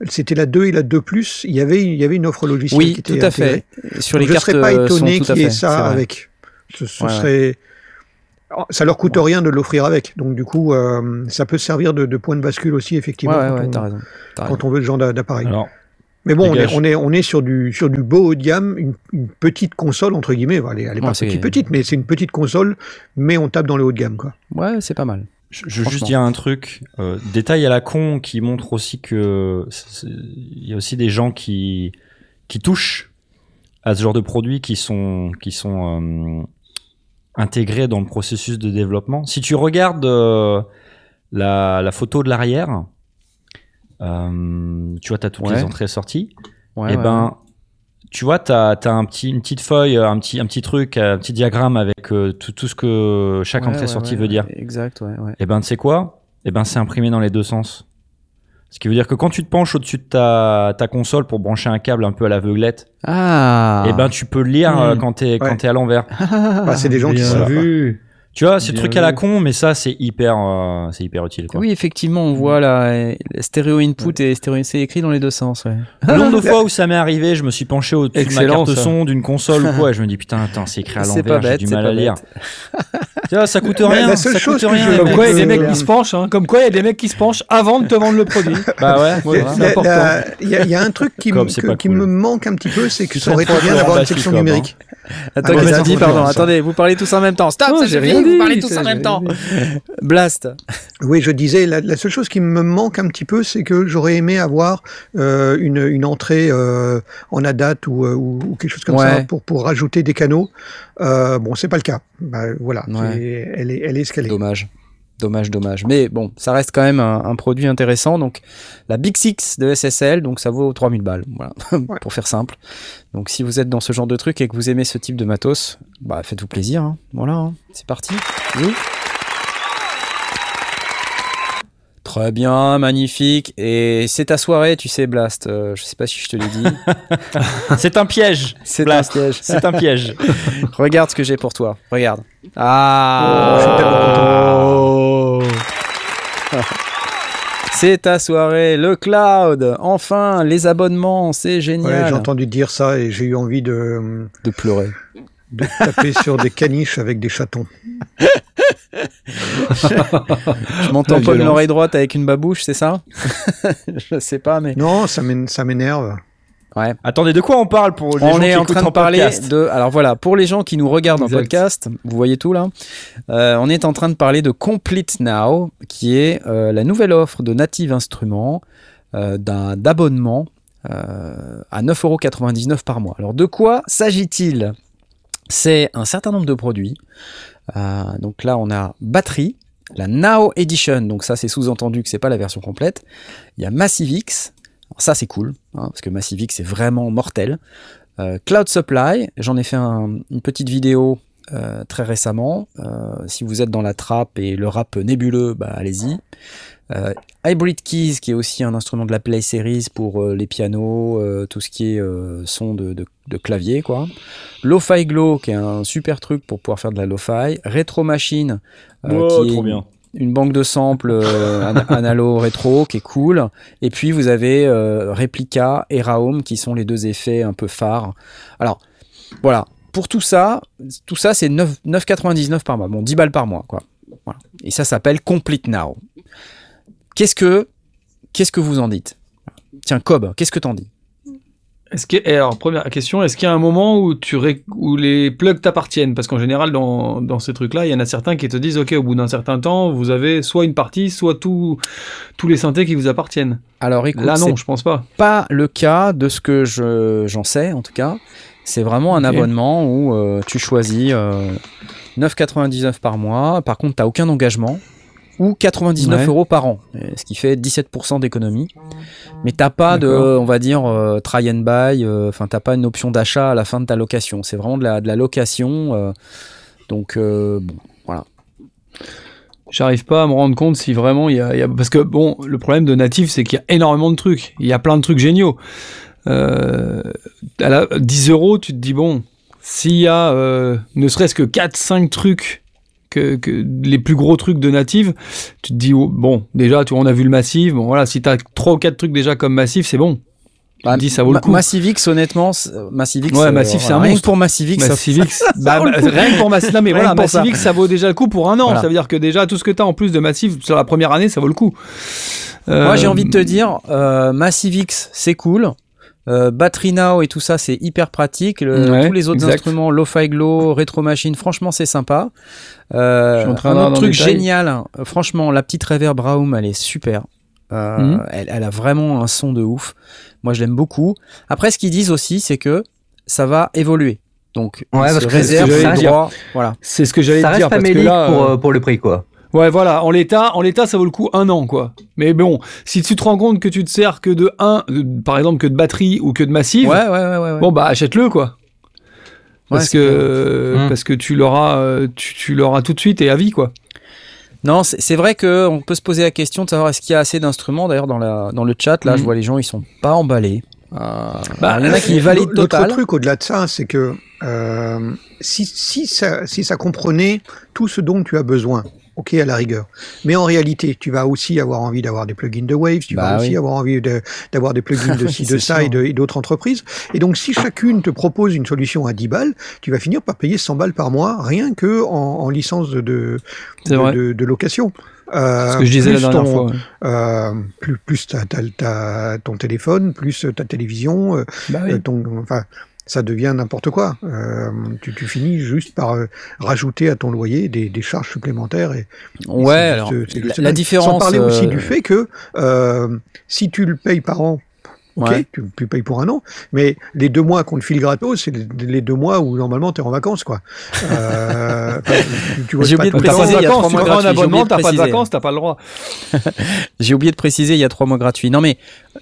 c'était la 2 et la 2 plus. Il y avait il y avait une offre logicielle Oui, qui tout était à fait. Sur Donc les je cartes serais pas étonné tout qu'il y ait ça avec. Ce, ce Ouais, ouais. serait ça leur coûte rien de l'offrir avec. Donc du coup, euh, ça peut servir de, de point de bascule aussi effectivement Ouais, ouais, quand, ouais, on, t'as raison. quand on veut ce genre d'a- d'appareil. Mais bon, on est, gars, on est, on est sur du, sur du beau haut de gamme, une, une petite console, entre guillemets. Elle est, elle est Ouais, pas c'est- petite, petite, mais c'est une petite console, mais on tape dans le haut de gamme, quoi. Ouais, c'est pas mal. je, je veux juste dire un truc, euh, détail à la con qui montre aussi que il y a aussi des gens qui qui touchent à ce genre de produits qui sont qui sont euh, intégrés dans le processus de développement. Si tu regardes euh, la, la photo de l'arrière, euh, tu vois, tu as toutes Ouais. les entrées et sorties. Ouais, et ouais, ben, tu vois, tu as, un petit, une petite feuille, un petit, un petit truc, un petit diagramme avec euh, tout, tout ce que chaque ouais, entrée ouais, sortie ouais, veut dire. Exact, ouais, ouais. Et ben, tu sais quoi? Et ben, c'est imprimé dans les deux sens. Ce qui veut dire que quand tu te penches au-dessus de ta, ta console pour brancher un câble un peu à l'aveuglette, Ah et ben, tu peux le lire euh, Hmm. quand t'es quand Ouais. t'es à l'envers. (laughs) Bah, c'est des gens qui Bien savent. Tu vois, Bien truc à la con, mais ça, c'est hyper, euh, c'est hyper utile. Quoi. Oui, effectivement, on voit là, stéréo input et stéréo, c'est écrit dans les deux sens. Ouais. (laughs) Le nombre (laughs) de fois où ça m'est arrivé, je me suis penché au-dessus de ma carte ça. son, d'une console ou quoi, et je me dis putain, attends, c'est écrit à C'est l'envers, pas j'ai du mal pas à lire. tu vois, ça coûte rien, la seule ça chose coûte rien. je- Comme quoi, il y a des mecs qui se penchent. Hein. Comme quoi, il y a des mecs qui se penchent avant de te vendre le produit. (laughs) Bah ouais. C'est important. Il y, a- il y a un truc qui, me- manque un petit peu, c'est que ça aurait été bien d'avoir une section numérique. Attends, Ah, qu'est-ce Pardon, attendez, vous parlez tous en même temps. Stop, Non, ça j'ai suffit, rien vous parlez tous ça, en même temps. Blast. Oui, je disais, la, la seule chose qui me manque un petit peu, c'est que j'aurais aimé avoir euh, une, une entrée euh, en ADAT ou, euh, ou, ou quelque chose comme ça pour, pour rajouter des canaux. Euh, bon, c'est pas le cas. Bah, voilà, Ouais. elle, est, elle est escalée. Dommage. Dommage, dommage. Mais bon, ça reste quand même un, un produit intéressant. Donc, la Big Six de SSL, donc ça vaut 3000 balles. Voilà, (laughs) pour faire simple. Donc, si vous êtes dans ce genre de truc et que vous aimez ce type de matos, bah, faites-vous plaisir. hein. Voilà, hein. c'est parti. Oui. Très bien, magnifique. Et c'est ta soirée, tu sais, Blast. Euh, je sais pas si je te l'ai dit. (laughs) C'est un piège. (laughs) C'est un Blast. piège. C'est un piège. Regarde ce que j'ai pour toi. Regarde. Oh, Ah je suis tellement (laughs) C'est ta soirée, le cloud. Enfin, les abonnements, c'est Ouais, génial. j'ai entendu dire ça et j'ai eu envie de, de pleurer. de taper (laughs) sur des caniches avec des chatons. (laughs) Je m'entends pas de l'oreille droite avec une babouche, c'est ça? Je sais pas, mais. Non, ça m'én- ça m'énerve. Ouais. Attendez, de quoi on parle pour les on gens est qui en train de parler podcast? de. Alors voilà, pour les gens qui nous regardent en podcast, vous voyez tout là. Euh, on est en train de parler de Complete Now, qui est euh, la nouvelle offre de Native Instruments euh, d'un d'abonnement à 9,99€ par mois. Alors de quoi s'agit-il? C'est un certain nombre de produits. Donc là, on a batterie, la Now Edition. Donc ça, c'est sous-entendu que c'est pas la version complète. Il y a Massive X. Alors ça, c'est cool, hein, parce que Massive X, c'est vraiment mortel. Euh, Cloud Supply, j'en ai fait un- une petite vidéo euh, très récemment. Euh, si vous êtes dans la trappe et le rap nébuleux, bah, allez-y. Hybrid Keys, qui est aussi un instrument de la Play Series pour les pianos, tout ce qui est son de, de- de clavier, quoi. Lo-Fi Glow, qui est un super truc pour pouvoir faire de la lo-fi. Retro Machine, Wow, qui est bien. Une banque de samples euh, an- (laughs) analo rétro qui est cool. Et puis vous avez euh, Replica et Raum qui sont les deux effets un peu phares. Alors voilà, pour tout ça, tout ça c'est 9 9,99 par mois. Bon, 10 balles par mois quoi. Et ça s'appelle Complete Now. Qu'est-ce que qu'est-ce que vous en dites? Tiens, Cobb, qu'est-ce que t'en dis? Est-ce que, alors, première question, est-ce qu'il y a un moment où, tu ré- où les plugs t'appartiennent? Parce qu'en général, dans, dans ces trucs-là, il y en a certains qui te disent, OK, au bout d'un certain temps, vous avez soit une partie, soit tout, tous les synthés qui vous appartiennent. Alors écoute, Là, non, je pense pas. pas le cas de ce que je- j'en sais en tout cas. C'est vraiment un abonnement où euh, tu choisis euh, 9,99 par mois. Par contre, tu n'as aucun engagement. Ou 99 Ouais. euros par an, ce qui fait 17% d'économie. Mais t'as pas de, on va dire, euh, try and buy. euh, Enfin, t'as pas une option d'achat à la fin de ta location. C'est vraiment de la, de la location. euh, donc, bon, voilà. J'arrive pas à me rendre compte si vraiment il y a, il y a- Parce que, bon, le problème de Native, c'est qu'il y a énormément de trucs. Il y a plein de trucs géniaux. À la, 10 euros, tu te dis, bon, s'il y a ne serait-ce que 4-5 trucs, que, que les plus gros trucs de Native, tu te dis, oh, bon, déjà, tu, on a vu le Massif. Bon, voilà, si tu as 3 ou 4 trucs déjà comme Massif, c'est bon. Tu te dis, ça vaut le coup. Massive X, honnêtement, c'est- Massive X, Ouais, euh, Massive, c'est un rien monstre. pour Massive X, ça- Massive (laughs) bah, bah, rien que pour Massive, non mais Rien voilà, que pour ça. Massive vaut déjà le coup pour un an. Voilà. Ça veut dire que déjà tout ce que tu as en plus de Massive sur la première année, ça vaut le coup. Moi, j'ai Euh, envie de te dire, euh, Massive X, c'est cool. Euh, Battery Now et tout ça, c'est hyper pratique. Le- Ouais, tous les autres exact. instruments, Lo-Fi Glow, Retro Machine, franchement, c'est sympa. Euh, Je suis en train un autre truc génial, hein, euh, franchement, la petite Reverb Raum, elle est super. Euh, Mhm. elle, elle a vraiment un son de ouf. Moi, je l'aime beaucoup. Après, ce qu'ils disent aussi, c'est que ça va évoluer. Donc, Ouais, parce se que c'est ce que dire. droit. Voilà. C'est ce que j'allais Ça te reste dire parce que là, pour, pour le prix, quoi. Ouais, voilà, en l'état, en l'état, ça vaut le coup un an, quoi. Mais bon, si tu te rends compte que tu te sers que de un, de- par exemple, que de batterie ou que de massive, Ouais, ouais, ouais, ouais. ouais. bon bah achète-le, quoi. Parce que euh, Mm. parce que tu l'auras, euh, tu, tu l'auras tout de suite et à vie, quoi. Non, c'est vrai qu'on peut se poser la question de savoir est-ce qu'il y a assez d'instruments. D'ailleurs, dans, la- dans le chat, là, je vois les gens, ils sont pas emballés. Euh, Bah, il y en a qui valident L'autre total. truc au-delà de ça, c'est que euh, si, si, ça, si ça comprenait tout ce dont tu as besoin, ok à la rigueur, mais en réalité, tu vas aussi avoir envie d'avoir des plugins de Waves, tu Bah vas aussi avoir envie de- d'avoir des plugins de (laughs) ci, de ça sûr. et d'autres entreprises. Et donc, si chacune te propose une solution à 10 balles, tu vas finir par payer 100 balles par mois, rien que en, en licence de, location. Euh, ce que je disais la plus dernière ton- fois. ouais. euh, plus plus ton téléphone, plus ta télévision, euh, Bah oui. ton, enfin, ça devient n'importe quoi. Euh, tu, tu finis juste par euh, rajouter à ton loyer des, des charges supplémentaires. Et, et Ouais, alors, juste- c'est la, différence. Sans parler aussi euh, du fait que euh, si tu le payes par an, ok, Ouais. tu, tu payes pour un an, mais les deux mois qu'on te file gratos, c'est les, les deux mois où normalement tu es en vacances, quoi. Euh, (laughs) tu, J'ai pas oublié de préciser, il y a vacances, trois mois gratuits, abonnement, t'as pas de vacances, t'as pas le droit. (laughs) J'ai oublié de préciser, il y a trois mois gratuits. Non mais,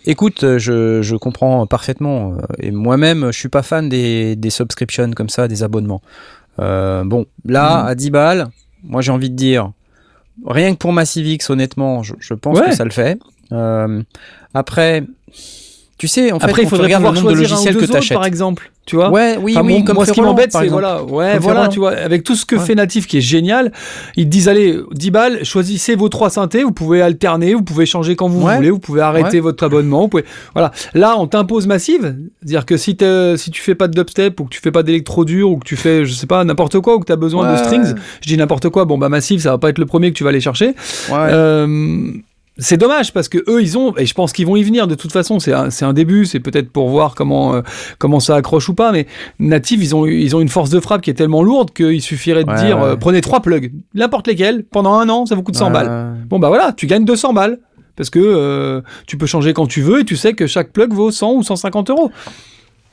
écoute, je, je comprends parfaitement. Et moi-même, je suis pas fan des, des subscriptions comme ça, des abonnements. Euh, bon, là, Mhm. à 10 balles, moi j'ai envie de dire, rien que pour Massive X, honnêtement, je, je pense Ouais. que ça le fait. Euh, après, tu sais, en fait, Après, il faudrait regardes le nombre de logiciels que tu achètes. par exemple. Tu vois Ouais, oui, Enfin, oui, bon, comme moi, ce qui m'embête, c'est voilà, ouais, Comme voilà, tu vois, avec tout ce que Ouais. fait Natif qui est génial, ils te disent allez, 10 balles, choisissez vos trois synthés, vous pouvez alterner, vous pouvez changer quand vous Ouais. voulez, vous pouvez arrêter Ouais. votre abonnement, vous pouvez, voilà. Là, on t'impose massive, c'est-à-dire que si si tu fais pas de dubstep ou que tu fais pas d'électro dur ou que tu fais, je sais pas, n'importe quoi ou que tu as besoin de strings, je dis n'importe quoi, bon bah massive, ça va pas être le premier que tu vas aller chercher. Ouais. Euh, c'est dommage parce que eux ils ont et je pense qu'ils vont y venir de toute façon. C'est un, c'est un début c'est peut-être pour voir comment euh, comment ça accroche ou pas mais Native ils ont ils ont une force de frappe qui est tellement lourde qu'il suffirait de Ouais, dire ouais. euh, prenez trois plugs n'importe lesquels pendant un an ça vous coûte 100 balles. bon bah voilà tu gagnes 200 balles. Parce que euh, tu peux changer quand tu veux et tu sais que chaque plug vaut 100 ou 150 euros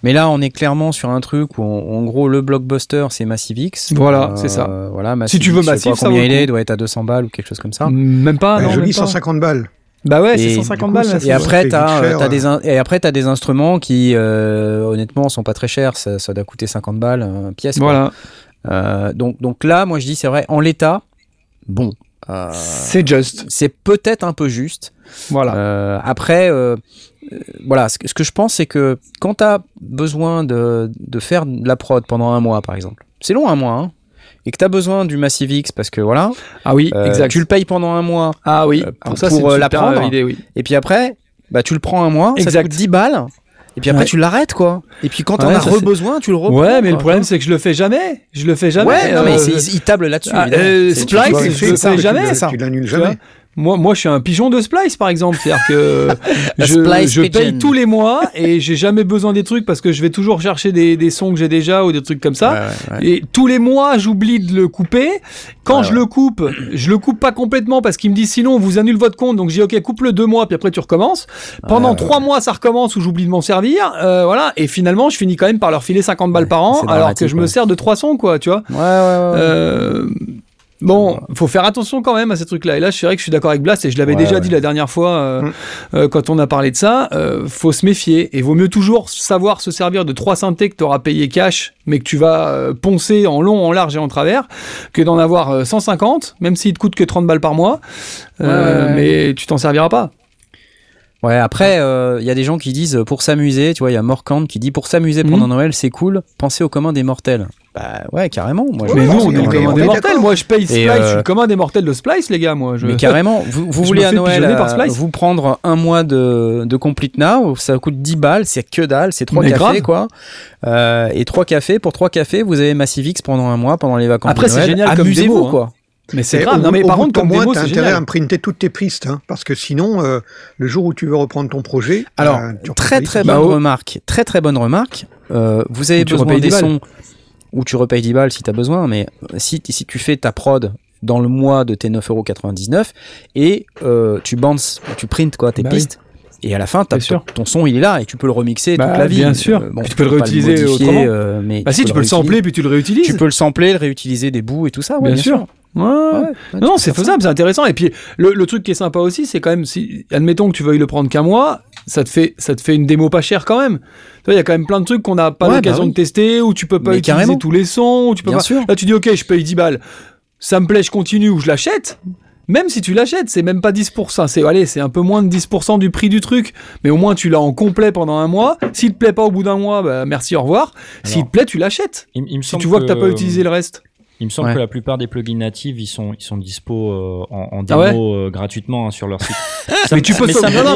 Mais là, on est clairement sur un truc où, en en gros, le blockbuster, c'est Massive X. Voilà, c'est ça. Voilà, Si tu veux X, je sais Massive, pas ça combien il est, doit être à 200 balles ou quelque chose comme ça. même pas Bah, non, je même lis pas. 150 balles. bah ouais c'est du 150 coup, balles ça c'est- Et après, vite cher, t'as ouais. des, in- et après, t'as des instruments qui, euh, honnêtement, sont pas très chers. Ça, ça doit coûter 50 balles euh, pièce. quoi. voilà Euh, donc, donc là, moi, je dis, c'est vrai, en l'état, bon. euh, c'est just c'est peut-être un peu juste. voilà Euh, après, euh, euh, voilà, ce que, ce que je pense, c'est que quand tu as besoin de, de faire de la prod pendant un mois, par exemple, c'est long un mois, hein, et que tu as besoin du Massive X parce que voilà, ah oui euh, exact tu le payes pendant un mois, ah oui euh, pour, pour- ça pour, euh, super l'apprendre. euh, idée oui et puis après, bah, tu le prends un mois, ça te Exact. coûte 10 balles, et puis après Ouais. tu l'arrêtes, quoi. Et puis quand tu Ouais, en as ça, re-besoin, tu le reprends. Ouais, mais le problème c'est que je le fais jamais. Je le fais jamais. Ouais, non, mais Euh, c'est- ils tablent là-dessus. ah, euh, Splice, je le ça. fais jamais, ça. Tu l'annules jamais. Moi, moi, je suis un pigeon de Splice, par exemple. C'est-à-dire que (laughs) je, je paye tous les mois et j'ai jamais besoin des trucs parce que je vais toujours chercher des, des sons que j'ai déjà ou des trucs comme ça. Ouais, ouais, ouais. Et tous les mois, j'oublie de le couper. Quand je le coupe, je le coupe pas complètement parce qu'il me dit sinon on vous annule votre compte. Donc j'ai ok, coupe-le deux mois puis après tu recommences. Pendant trois mois, ça recommence où j'oublie de m'en servir. Euh, voilà. Et finalement, je finis quand même par leur filer 50 balles par an alors que je me sers de trois sons, quoi. Tu vois. Ouais, ouais, ouais. Euh, Bon, faut faire attention quand même à ces trucs-là. Et là, je suis vrai que je suis d'accord avec Blast et je l'avais Ouais, déjà ouais. dit la dernière fois euh, Mm. euh, quand on a parlé de ça. Euh, faut se méfier et vaut mieux toujours savoir se servir de trois synthés que tu auras payé cash, mais que tu vas euh, poncer en long, en large et en travers, que d'en avoir euh, 150, même s'il te coûte que 30 balles par mois. Ouais. Mais tu t'en serviras pas. Ouais, après, euh, il y a des gens qui disent pour s'amuser, tu vois, il y a Morkand qui dit pour s'amuser pendant Noël, c'est cool, pensez au commun des mortels. Bah ouais, carrément. Moi, je mais nous, on est- on des mortels. Moi, je paye Splice. euh, Je suis le commun des mortels de Splice, les gars. Moi, je... Mais carrément, vous, vous (laughs) voulez à Noël euh, Splice. vous prendre un mois de, de Complete Now, ça coûte 10 balles, c'est que dalle, c'est trois Mais cafés grave. quoi. Euh, et trois cafés, pour trois cafés, vous avez Massive X pendant un mois, pendant les vacances Après, c'est génial comme Amusez-vous hein. quoi. Mais c'est Et grave. au Non, mais par contre, comme démo, t'as c'est intérêt à imprinter toutes tes pistes, hein, parce que sinon, euh, le jour où tu veux reprendre ton projet, Alors, euh, tu très très bonne Bah, oh. remarque, très très bonne remarque. Euh, vous avez besoin des 10 balles. sons ou tu repayes 10 balles si tu as besoin, mais si, si tu fais ta prod dans le mois de tes 9,99€ et euh, tu bounces, tu prints quoi, tes Bah oui. Et à la fin, sûr. ton son il est là et tu peux le remixer Bah, toute la vie. bien sûr. bon, Puis tu peux le réutiliser modifier, autrement. euh, mais Bah si, tu peux le réutiliser. sampler puis tu le réutilises. Tu peux le sampler, le réutiliser des bouts et tout ça. ouais, bien, sûr. Ouais. Ouais, ouais, tu non, peux c'est faisable, c'est intéressant. Et puis le, le truc qui est sympa aussi, c'est quand même si, admettons que tu veuilles le prendre qu'un mois, ça te fait, ça te fait une démo pas chère quand même. Tu vois, il y a quand même plein de trucs qu'on n'a pas l'occasion bah oui. de tester, ou tu peux pas Mais utiliser carrément. tous les sons, ou tu peux Bien pas. sûr. Là, tu dis ok, je paye 10 balles, ça me plaît, je continue ou je l'achète. Même si tu l'achètes, c'est même pas 10%. C'est allez, c'est un peu moins de 10% du prix du truc, mais au moins tu l'as en complet pendant un mois. S'il te plaît pas au bout d'un mois, bah, merci, au revoir. S'il te plaît, tu l'achètes. Il, il me Si tu vois que t'as pas utilisé le reste. Il me semble Ouais. que la plupart des plugins natifs, ils sont, ils sont dispo euh, en, en Ah ouais démo euh, gratuitement hein, sur leur site. (laughs) Ça Mais tu peux sauvegarder. Non, non,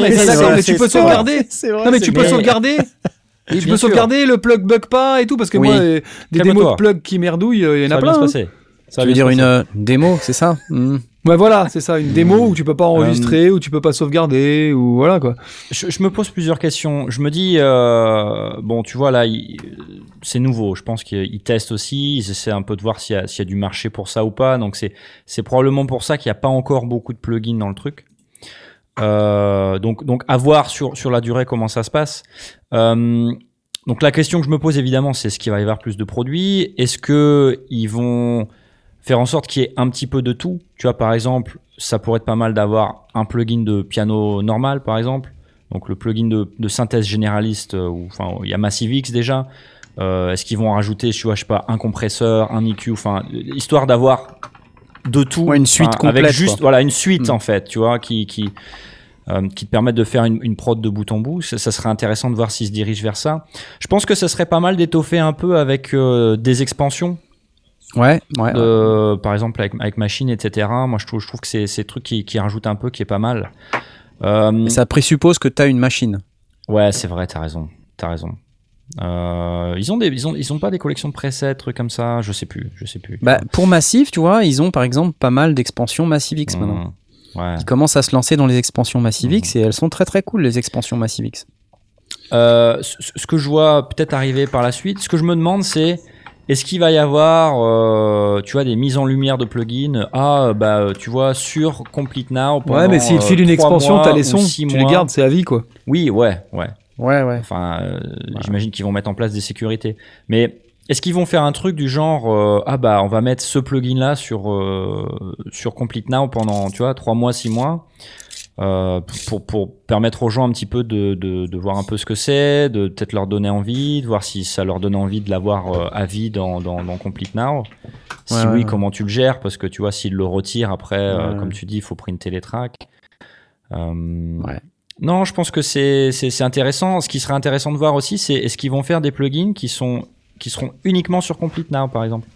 mais tu peux sauvegarder. C'est vrai, Non mais c'est tu peux sauvegarder. Oui, tu bien peux sûr. sauvegarder le plug bug pas et tout parce que Oui. moi euh, des démos de plug qui merdouillent, il y en Ça a va bien plein. se hein. passer. Ça Tu veux dire une euh, démo, c'est ça? Hmm. Ouais voilà, c'est ça, une démo où tu peux pas enregistrer, où tu peux pas sauvegarder ou voilà quoi. je, je me pose plusieurs questions. Je me dis, euh, bon, tu vois, là, c'est nouveau. Je pense qu'ils ils testent aussi. Ils essaient un peu de voir s'il y, a- s'il y a du marché pour ça ou pas. Donc, c'est c'est probablement pour ça qu'il n'y a pas encore beaucoup de plugins dans le truc. Euh, donc, donc, à voir sur, sur la durée comment ça se passe. Euh, donc, la question que je me pose, évidemment, c'est est-ce qu'il va y avoir plus de produits? Est-ce que ils vont faire en sorte qu'il y ait un petit peu de tout Tu vois, par exemple, ça pourrait être pas mal d'avoir un plugin de piano normal, par exemple. Donc le plugin de, de synthèse généraliste, euh, enfin, il y a Massive X déjà. Euh, Est-ce qu'ils vont rajouter, je vois, je sais pas, un compresseur, un EQ, enfin, histoire d'avoir de tout. Ouais, une suite enfin, Avec complète, juste, quoi. voilà, une suite Mm. en fait, tu vois, qui, qui, euh, qui te permettent de faire une, une prod de bout en bout. Ça, ça serait intéressant de voir s'ils se dirigent vers ça. Je pense que ça serait pas mal d'étoffer un peu avec euh, des expansions Ouais, ouais. de- par exemple avec, avec machine, etc. Moi, je trouve, je trouve que c'est c'est des trucs qui, qui rajoutent un peu, qui est pas mal. Euh, ça présuppose que tu as une machine. ouais, c'est vrai, t'as raison, t'as raison. Euh, ils ont des, ils ont, ils ont pas des collections de presets, trucs comme ça. Je sais plus, je sais plus. Bah, pour Massive, tu vois, ils ont par exemple pas mal d'expansions Massive X Mmh. maintenant. Ouais. ils commencent à se lancer dans les expansions Massive X et elles sont très très cool les expansions Massive X. Euh, ce, ce que je vois peut-être arriver par la suite, ce que je me demande, c'est est-ce qu'il va y avoir, euh, tu vois, des mises en lumière de plugins Ah, bah, tu vois, sur Complete Now. Pendant, Ouais, mais s'il euh, file une trois expansion, mois t'as les ou sons, tu les mois. gardes, c'est à vie quoi. Oui, ouais, ouais. Ouais ouais. Enfin, euh, j'imagine qu'ils vont mettre en place des sécurités. Mais est-ce qu'ils vont faire un truc du genre euh, ah bah on va mettre ce plugin là sur euh, sur Complete Now pendant tu vois trois mois six mois euh, pour pour permettre aux gens un petit peu de de, de voir un peu ce que c'est, de peut-être leur donner envie, de voir si ça leur donne envie de l'avoir euh, à vie dans dans, dans Complete Now. Si Ouais, oui, ouais, comment tu le gères? Parce que tu vois s'ils le retirent après, euh, comme tu dis, il faut printer les tracks. Euh, Ouais. non, je pense que c'est c'est c'est intéressant. Ce qui serait intéressant de voir aussi, c'est est-ce qu'ils vont faire des plugins qui sont qui seront uniquement sur Complete Now, par exemple?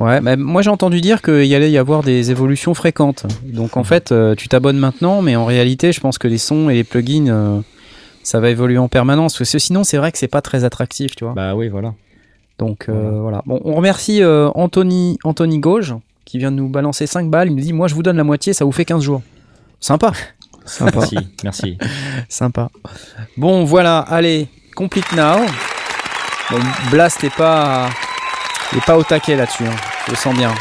Ouais, mais moi j'ai entendu dire qu'il y allait y avoir des évolutions fréquentes. Donc en fait, euh, tu t'abonnes maintenant, mais en réalité, je pense que les sons et les plugins, euh, ça va évoluer en permanence. Parce que sinon, c'est vrai que c'est pas très attractif, tu vois. Bah oui, voilà. Donc euh, voilà. Bon, on remercie Anthony, Anthony Gauge qui vient de nous balancer 5 balles. Il nous dit Moi je vous donne la moitié, ça vous fait 15 jours. Sympa. Sympa. Merci, merci. (laughs) Sympa. Bon, voilà, allez, complete now. Bon, Blast est pas, est pas au taquet là-dessus. hein. Je le sens bien.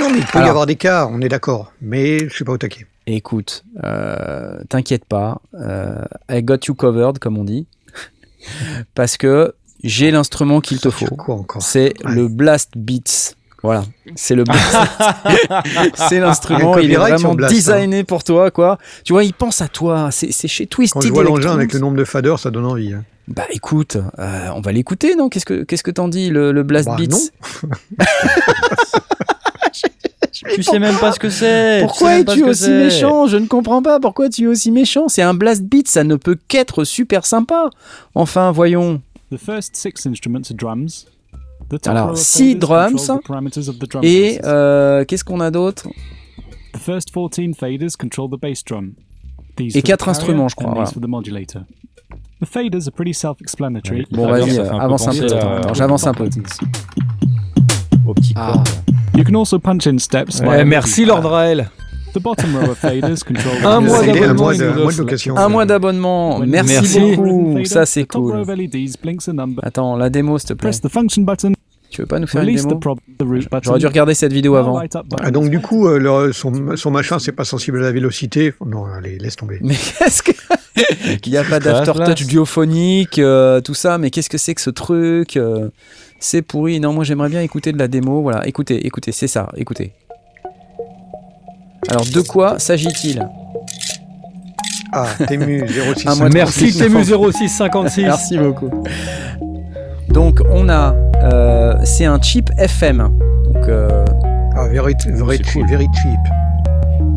Non, mais il peut Alors. y avoir des cas, on est d'accord. Mais je suis pas au taquet. Écoute, euh, t'inquiète pas, euh, I got you covered, comme on dit, (laughs) parce que j'ai l'instrument qu'il te faut. C'est Ouais. le Blast Beats. Voilà, c'est le Blast. (laughs) (laughs) c'est l'instrument, Il il est vraiment Blast, hein. designé pour toi, quoi. Tu vois, il pense à toi. C'est chez Twisted Quand je vois l'engin avec le nombre de faders, ça donne envie. hein. Bah écoute, euh, on va l'écouter, non? Qu'est-ce que qu'est-ce que t'en dis, le, le Blast Bah, Beats? non. (laughs) tu sais même pas ce que c'est. Pourquoi es-tu aussi méchant? Je ne comprends pas. Pourquoi tu es aussi méchant? C'est un Blast Beat, ça ne peut qu'être super sympa. Enfin, voyons. The first six instruments are drums. The top Alors, six drums Et euh, qu'est-ce qu'on a d'autre? The first 14 faders control the bass drum. These Et for the quatre instruments, je crois, voilà. The faders are pretty self-explanatory. Bon, vas-y, avance un peu. Attends, j'avance un peu. Au petit Ah. You can also punch in steps. Ouais, merci the Lord keypad. Raël. The bottom row of faders control Un mois d'abonnement, un mois d'abonnement. Merci, Merci. beaucoup. Ça, c'est cool. number. Attends, la démo, s'il te plaît. Press the function button. Tu veux pas nous faire une démo. J'aurais dû regarder cette vidéo avant. Ah, donc du coup, euh, le- son, son machin, c'est pas sensible à la vélocité. Non, allez, laisse tomber. Mais (laughs) qu'est-ce que. (laughs) Il n'y a pas d'aftertouch là diophonique, euh, tout ça, mais qu'est-ce que c'est que ce truc euh, C'est pourri. Non, moi j'aimerais bien écouter de la démo. Voilà, écoutez, écoutez, c'est ça, écoutez. Alors, de quoi s'agit-il? Ah, Tému 06. (laughs) Un mois de Merci complete Temu now. 0656. Merci beaucoup. Donc, on a. euh, c'est un chip FM. Donc, euh, Ah, very, very, cool. very cheap.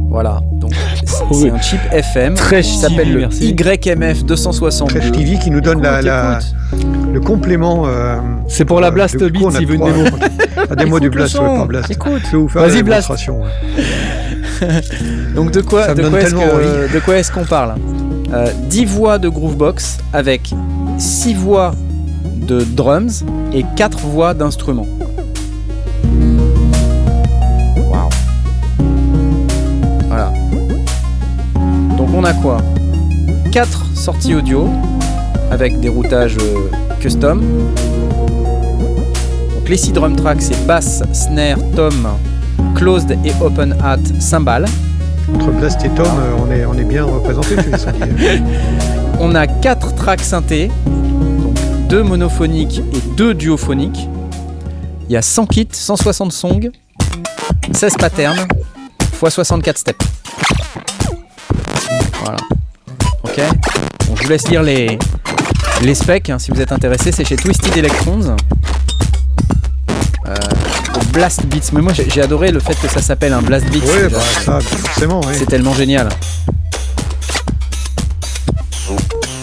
voilà. Donc, (laughs) c'est un chip FM. Très qui s'appelle le merci. YMF 262. Trash TV qui nous donne la, la- le complément. euh, C'est pour la euh, Blast de- du coup, Beat une trois- démo. (laughs) La démo du Blast, pas Blast. Écoute. Je vais vous faire Vas-y, la Blast. (laughs) Donc de quoi, de quoi que- de quoi est-ce qu'on parle Euh, 10 voix de Groovebox avec 6 voix de drums et 4 voix d'instruments. Donc on a quoi? 4 sorties audio avec des routages euh, custom. Donc les 6 drum tracks c'est bass, snare, tom, closed et open hat, cymbales. Entre Blast et Tom, euh, on, est, on est bien représenté. (laughs) On a 4 tracks synthés, donc 2 monophoniques et 2 duophoniques. Il y a 100 kits, 160 songs, 16 patterns, x 64 steps. Voilà. Ok Bon, Je vous laisse lire les, les specs hein, si vous êtes intéressé. C'est chez Twisted Electrons. Euh, Blast Beats. Mais moi j'ai adoré le fait que ça s'appelle un Blast Beats. Oui, bah, ça, forcément, oui. C'est tellement génial.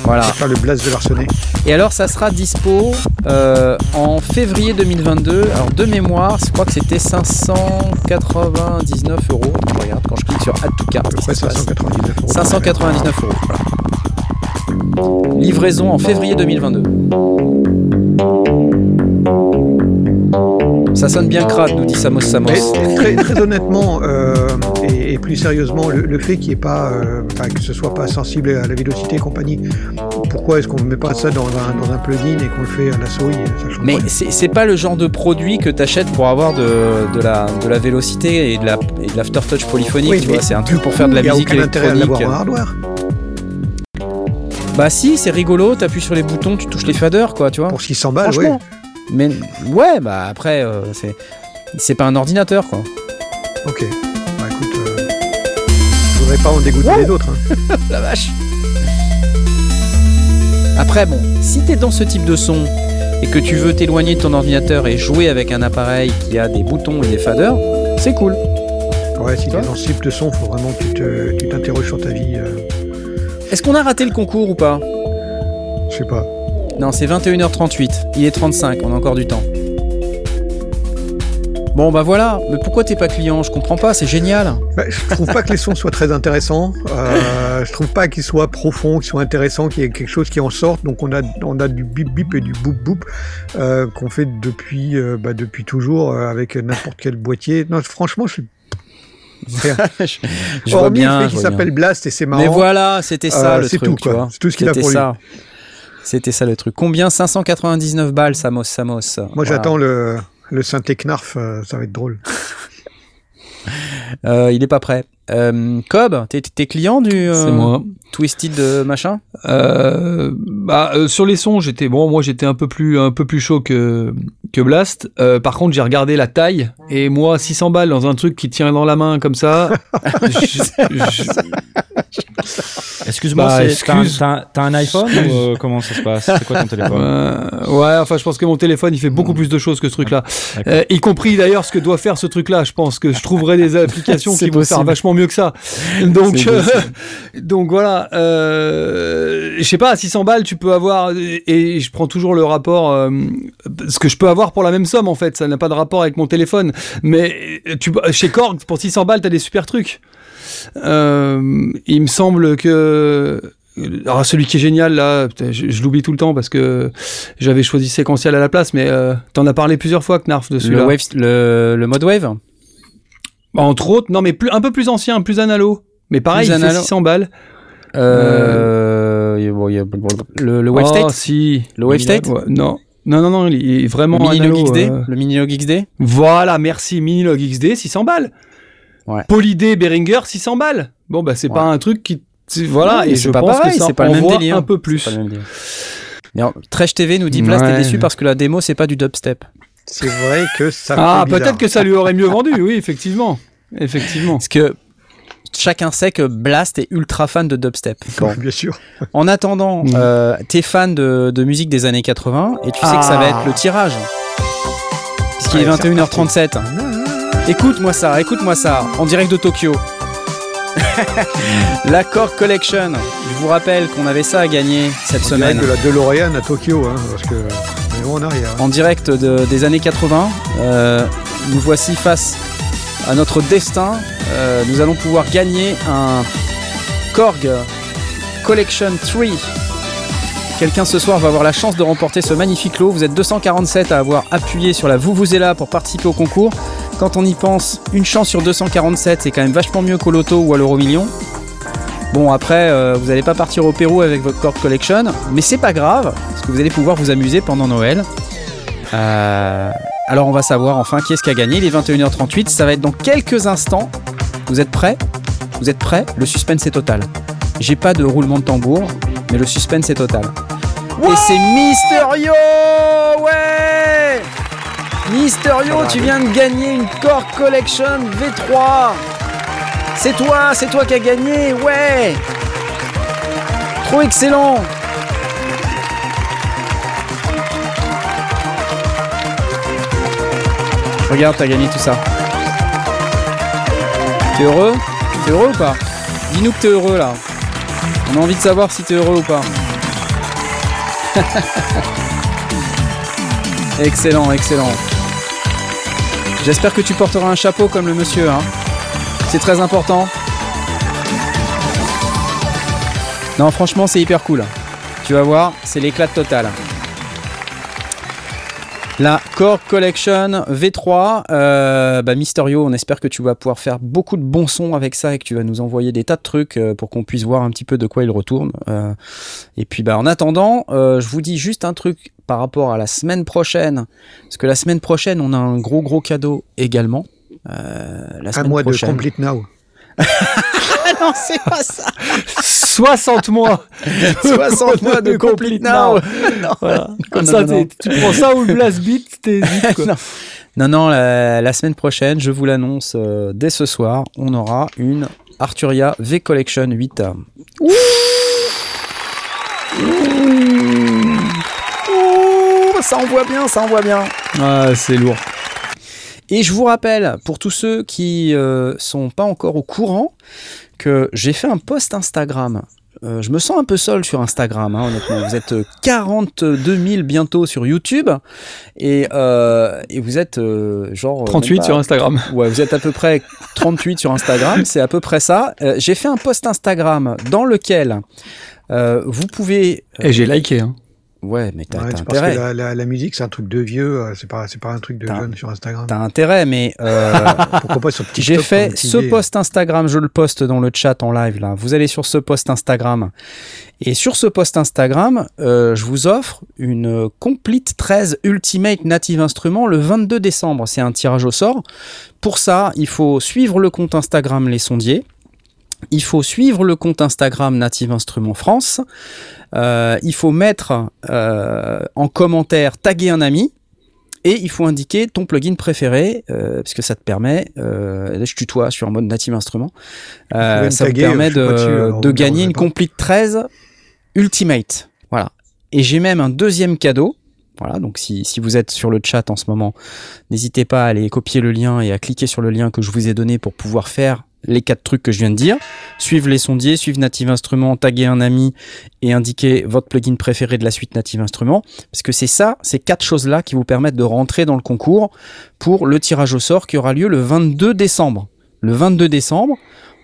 Voilà. Faire le Blast de l'arsenet. Et alors, ça sera dispo euh, en février 2022. Alors, de mémoire, je crois que c'était 599 euros. Je regarde quand je clique sur Add to Cart. À peu qu'est-ce près qui se passe 599 euros. 599 euros. Voilà. Livraison en février 2022. Ça sonne bien crade, nous dit Samos Samos. Mais très, très honnêtement, euh, et, et plus sérieusement, le, le fait qu'il n'y ait pas, euh, que ce soit pas sensible à la vélocité et compagnie, pourquoi est-ce qu'on ne met pas ça dans un, dans un plugin et qu'on le fait à la souris Mais c'est pas le genre de produit que t'achètes pour avoir de, de, la, de la vélocité et de la- et de l'aftertouch polyphonique, Oui, tu vois, c'est un truc pour faire de la il a musique aucun intérêt à électronique. l'avoir en hardware. Bah si, c'est rigolo, t'appuies sur les boutons, tu touches les faders, quoi, tu vois. Pour 600 balles, oui. Franchement. Mais ouais, bah après, euh, c'est c'est pas un ordinateur, quoi. Ok. Bah écoute, euh, je voudrais pas en dégoûter les autres. hein. (laughs) La vache. Après, bon, si t'es dans ce type de son et que tu veux t'éloigner de ton ordinateur et jouer avec un appareil qui a des boutons et des faders, c'est cool. Ouais, si t'es dans ce type de son, faut vraiment que tu te- tu t'interroges sur ta vie. euh, Est-ce qu'on a raté le concours ou pas je sais pas. Non, c'est 21h38. Il est 35, on a encore du temps. Bon, bah voilà. Mais pourquoi t'es pas client? Je comprends pas, c'est génial. Bah, je trouve pas que les sons soient très intéressants. Euh, je trouve pas qu'ils soient profonds, qu'ils soient intéressants, qu'il y ait quelque chose qui en sorte. Donc on a, on a du bip bip et du boop boop euh, qu'on fait depuis, euh, bah, depuis toujours avec n'importe quel boîtier. Non, franchement, je suis. (laughs) Je je vois Hormis bien. le fait qu'il s'appelle Blast et c'est marrant. Mais voilà, c'était ça Euh, le c'est truc, tout, tu quoi. vois. C'est tout ce qu'il a C'était pour lui. ça. C'était ça le truc. Combien? 599 balles, Samos Samos. Moi, Voilà. j'attends le, le synthé Knarf, euh, ça va être drôle. Euh, il est pas prêt. Euh, Cobb, t'es t'es client du euh, C'est moi. Twisted euh, machin? Euh, bah, euh, sur les sons, j'étais bon. Moi, j'étais un peu plus un peu plus chaud que que Blast. Euh, par contre, j'ai regardé la taille et moi, 600 balles dans un truc qui tient dans la main comme ça. (laughs) je- je- Excuse-moi, Bah, c'est- t'as un- excuse. t'as un, t'as un iPhone ou euh, comment ça se passe? C'est quoi ton téléphone? Euh, ouais, enfin, je pense que mon téléphone, il fait beaucoup plus de choses que ce truc-là. Euh, y compris d'ailleurs ce que doit faire ce truc-là. Je pense que je trouverai des (laughs) applications qui vont faire possible. Mieux que ça. Donc, euh, donc voilà. Euh, je sais pas, à 600 balles, tu peux avoir et je prends toujours le rapport. euh, ce que je peux avoir pour la même somme en fait, ça n'a pas de rapport avec mon téléphone. Mais tu chez Korg pour 600 balles, t'as des super trucs. Euh, il me semble que alors celui qui est génial là, je, je l'oublie tout le temps parce que j'avais choisi séquentiel à la place, mais euh, t'en as parlé plusieurs fois, Knarf, de le, celui-là. wave, le, le mode wave Entre autres, non mais plus, un peu plus ancien, plus analo. Mais pareil, Plus il fait analo. 600 balles. euh, a- le, le Wave oh, State si. Le Wave State Ouais, Non. Non, non, non, il est vraiment Le Minilog XD euh, Le Minilog XD Voilà, merci, Minilog XD, 600 balles. Ouais. Polydé Behringer, 600 balles. Bon, bah, c'est Ouais. pas un truc qui. Voilà, Ouais, et je pas pense pareil, que ça c'est pas le même délire. un peu plus. pas le même délire. Mais alors, Trash TV nous dit est Ouais. déçu parce que la démo c'est pas du dubstep. C'est vrai que ça Ah, peut-être que ça lui aurait mieux vendu, oui, effectivement. Effectivement. Parce que chacun sait que Blast est ultra fan de dubstep. Bon. Bien sûr. En attendant, Mm. euh, t'es fan de, de musique des années 80 et tu sais que ça va Ah. être le tirage. Puisqu'il est Ouais, c'est 21h37. Écoute-moi ça, écoute-moi ça, en direct de Tokyo. (laughs) La Korg Collection. Je vous rappelle qu'on avait ça à gagner cette On semaine. de la DeLorean à Tokyo, hein, parce que en direct de- des années 80. Euh, nous voici face à notre destin. Euh, nous allons pouvoir gagner un Korg Collection 3. Quelqu'un ce soir va avoir la chance de remporter ce magnifique lot. Vous êtes 247 à avoir appuyé sur la vous vous êtes là pour participer au concours. Quand on y pense, une chance sur 247, c'est quand même vachement mieux qu'au loto ou à l'euro million. Bon après, euh, vous n'allez pas partir au Pérou avec votre Korg Collection, mais c'est pas grave, parce que vous allez pouvoir vous amuser pendant Noël. Euh, alors on va savoir enfin qui est-ce qui a gagné. Il est 21h38, ça va être dans quelques instants. Vous êtes prêts? Vous êtes prêts? Le suspense est total. J'ai pas de roulement de tambour, mais le suspense est total. Et c'est Mysterio Ouais Mysterio, tu viens de gagner une Core Collection V3 C'est toi, c'est toi qui as gagné, ouais Trop excellent Regarde, t'as gagné tout ça. T'es heureux? T'es heureux ou pas? Dis-nous que t'es heureux là. On a envie de savoir si t'es heureux ou pas. (laughs) excellent, excellent. J'espère que tu porteras un chapeau comme le monsieur. Hein. C'est très important. Non, franchement, c'est hyper cool. Tu vas voir, c'est l'éclat total. La Core Collection V3, euh, bah, Mysterio, on espère que tu vas pouvoir faire beaucoup de bons sons avec ça et que tu vas nous envoyer des tas de trucs euh, pour qu'on puisse voir un petit peu de quoi il retourne. Euh, et puis bah, en attendant, je vous dis juste un truc par rapport à la semaine prochaine, parce que la semaine prochaine, on a un gros gros cadeau également. Euh, la Un semaine mois de. Complete Now. (laughs) non, c'est pas ça. 60 mois (laughs) 60 mois de Complete Now. (laughs) Voilà. Comme non, ça, non, non. t'es- tu prends ça ou le blast beat, quoi. Non. Non, non, la, la semaine prochaine, je vous l'annonce euh, dès ce soir, on aura une Arturia V Collection 8. Ouh Ouh ça envoie bien, ça envoie bien. Ah, c'est lourd. Et je vous rappelle, pour tous ceux qui euh, sont pas encore au courant, que j'ai fait un post Instagram. Euh, je me sens un peu seul sur Instagram, hein, honnêtement. Vous êtes euh, 42 000 bientôt sur YouTube et, euh, et vous êtes euh, genre euh, 38 même pas- sur Instagram. Ouais, vous êtes à peu près 38 sur Instagram, c'est à peu près ça. Euh, j'ai fait un post Instagram dans lequel euh, vous pouvez. Et j'ai liké. Hein. Ouais, mais t'as Ouais, parce que intérêt. la, la- la musique, c'est un truc de vieux, euh, c'est pas, pas un truc de jeune sur Instagram. T'as intérêt, mais euh, (laughs) Pourquoi pas sur TikTok J'ai fait ce post Instagram, je le poste dans le chat en live là. Vous allez sur ce post Instagram. Et sur ce post Instagram, euh, je vous offre une Complete 13 Ultimate Native Instrument le 22 décembre. C'est un tirage au sort. Pour ça, il faut suivre le compte Instagram Les Sondiers. Il faut suivre le compte Instagram Native Instruments France. Euh, il faut mettre euh, en commentaire, taguer un ami. Et il faut indiquer ton plugin préféré, euh, parce que ça te permet, là je tutoie sur un mode native instrument, me ça vous taguer, permet je suis pas de, dessus, alors de vous me gagner une. Complete 13 Ultimate. Voilà. Et j'ai même un deuxième cadeau. Voilà, donc si, si vous êtes sur le chat en ce moment, n'hésitez pas à aller copier le lien et à cliquer sur le lien que je vous ai donné pour pouvoir faire les quatre trucs que je viens de dire. Suivre les sondiers, suivre Native Instruments, taguer un ami et indiquer votre plugin préféré de la suite Native Instruments. Parce que c'est ça, ces quatre choses-là qui vous permettent de rentrer dans le concours pour le tirage au sort qui aura lieu le 22 décembre. Le 22 décembre,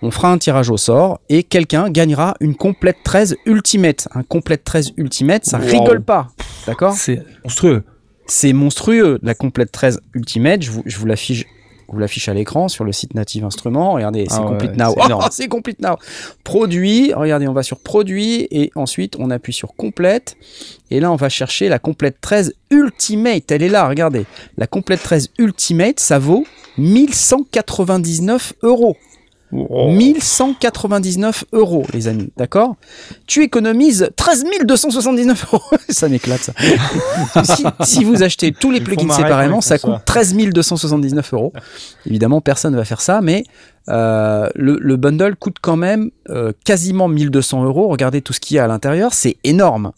on fera un tirage au sort et quelqu'un gagnera une complète 13 Ultimate. Un complète 13 Ultimate, ça Wow. rigole pas. D'accord? C'est monstrueux. c'est monstrueux, la complète 13 Ultimate. Je vous, je vous l'affiche. Vous l'affiche à l'écran sur le site Native Instruments. Regardez, c'est Ah ouais, Complete Now. c'est. Oh, (laughs) c'est Complete Now. Produit. Regardez, on va sur Produit et ensuite on appuie sur Complète. Et là, on va chercher la complète 13 Ultimate. Elle est là, regardez. La complète 13 Ultimate, ça vaut 1199 euros. Oh. 1199 euros, les amis, d'accord? Tu économises 13 279 euros. (laughs) ça m'éclate, ça. (laughs) si, si vous achetez tous les plugins séparément, ça coûte 13 279 euros. Évidemment, personne ne va faire ça, mais euh, le, le bundle coûte quand même euh, quasiment 1200 euros. Regardez tout ce qu'il y a à l'intérieur, c'est énorme.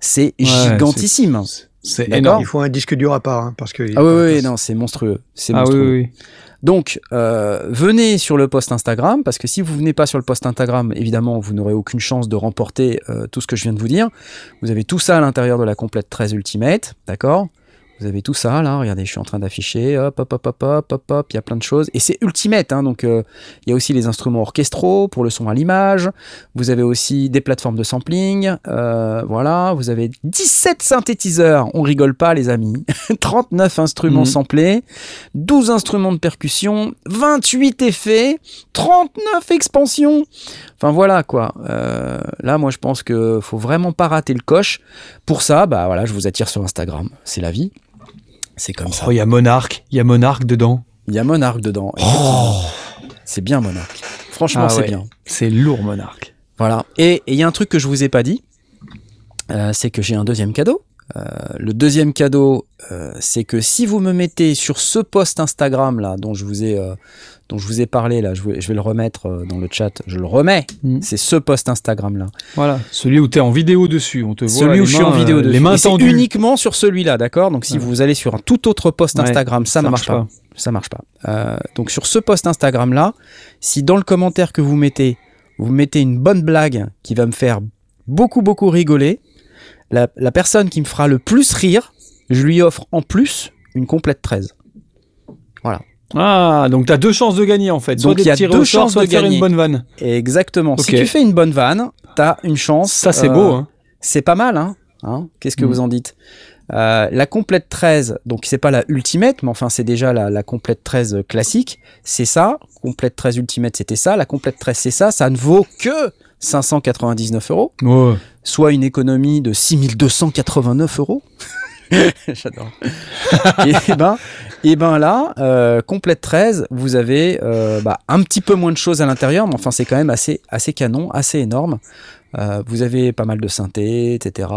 C'est Ouais, gigantissime. C'est énorme. Il faut un disque dur à part, hein, parce que. Ah oui, oui, oui, non, c'est monstrueux. C'est Ah oui, monstrueux. oui, oui. Donc, euh, venez sur le post Instagram, parce que si vous venez pas sur le post Instagram, évidemment, vous n'aurez aucune chance de remporter euh, tout ce que je viens de vous dire. Vous avez tout ça à l'intérieur de la complète 13 Ultimate, d'accord? Vous avez tout ça, là, regardez, je suis en train d'afficher, hop, hop, hop, hop, hop, hop, hop, il y a plein de choses. Et c'est Ultimate, hein, donc euh, il y a aussi les instruments orchestraux pour le son à l'image. Vous avez aussi des plateformes de sampling, euh, voilà. Vous avez 17 synthétiseurs, on rigole pas, les amis. (laughs) 39 instruments Mhm. samplés. 12 instruments de percussion, 28 effets, 39 expansions. Enfin voilà quoi. Euh, là, moi, je pense que faut vraiment pas rater le coche. Pour ça, bah voilà, je vous attire sur Instagram. C'est la vie. C'est comme ça. Oh, il y a Monarch. Il y a Monarch dedans. Il y a Monarch dedans. Oh. C'est bien Monarch. Franchement, Ah c'est ouais. bien. C'est lourd, Monarch. Voilà. Et il y a un truc que je vous ai pas dit, euh, c'est que j'ai un deuxième cadeau. Euh, le deuxième cadeau, euh, c'est que si vous me mettez sur ce post Instagram là, dont je vous ai, dont je vous ai parlé là, je vais, je vais le remettre euh, dans le chat. Je le remets. Mm. C'est ce post Instagram là. Voilà. Celui où tu es en vidéo dessus. On te voit Celui où je suis en vidéo euh, dessus. Les mains Et tendues. uniquement sur celui-là, d'accord? Donc si Ouais. vous allez sur un tout autre post Ouais, Instagram, ça, marche, pas. Ça marche pas. Euh, donc sur ce post Instagram là, si dans le commentaire que vous mettez, vous mettez une bonne blague qui va me faire beaucoup beaucoup rigoler, la, la personne qui me fera le plus rire, je lui offre en plus une complète 13. Ah, donc t'as deux chances de gagner en fait. Soit Donc, il y a deux chances soit de de faire gagner. une bonne vanne. Exactement. Si tu fais une bonne vanne, t'as une chance. Ça, c'est euh, beau. Hein. C'est pas mal, hein, Hein Qu'est-ce que Mm. vous en dites? Euh, La complète 13, donc c'est pas la ultimate, mais enfin c'est déjà la, la complète 13 classique. C'est ça. Complète 13 ultimate, c'était ça. La complète 13, c'est ça. Ça ne vaut que 599 euros, Ouais. soit une économie de 6289 euros. (laughs) J'adore. et ben, et ben là, euh, complète 13, vous avez euh, bah, un petit peu moins de choses à l'intérieur, mais enfin c'est quand même assez, assez canon, assez énorme. Euh, vous avez pas mal de synthés, etc.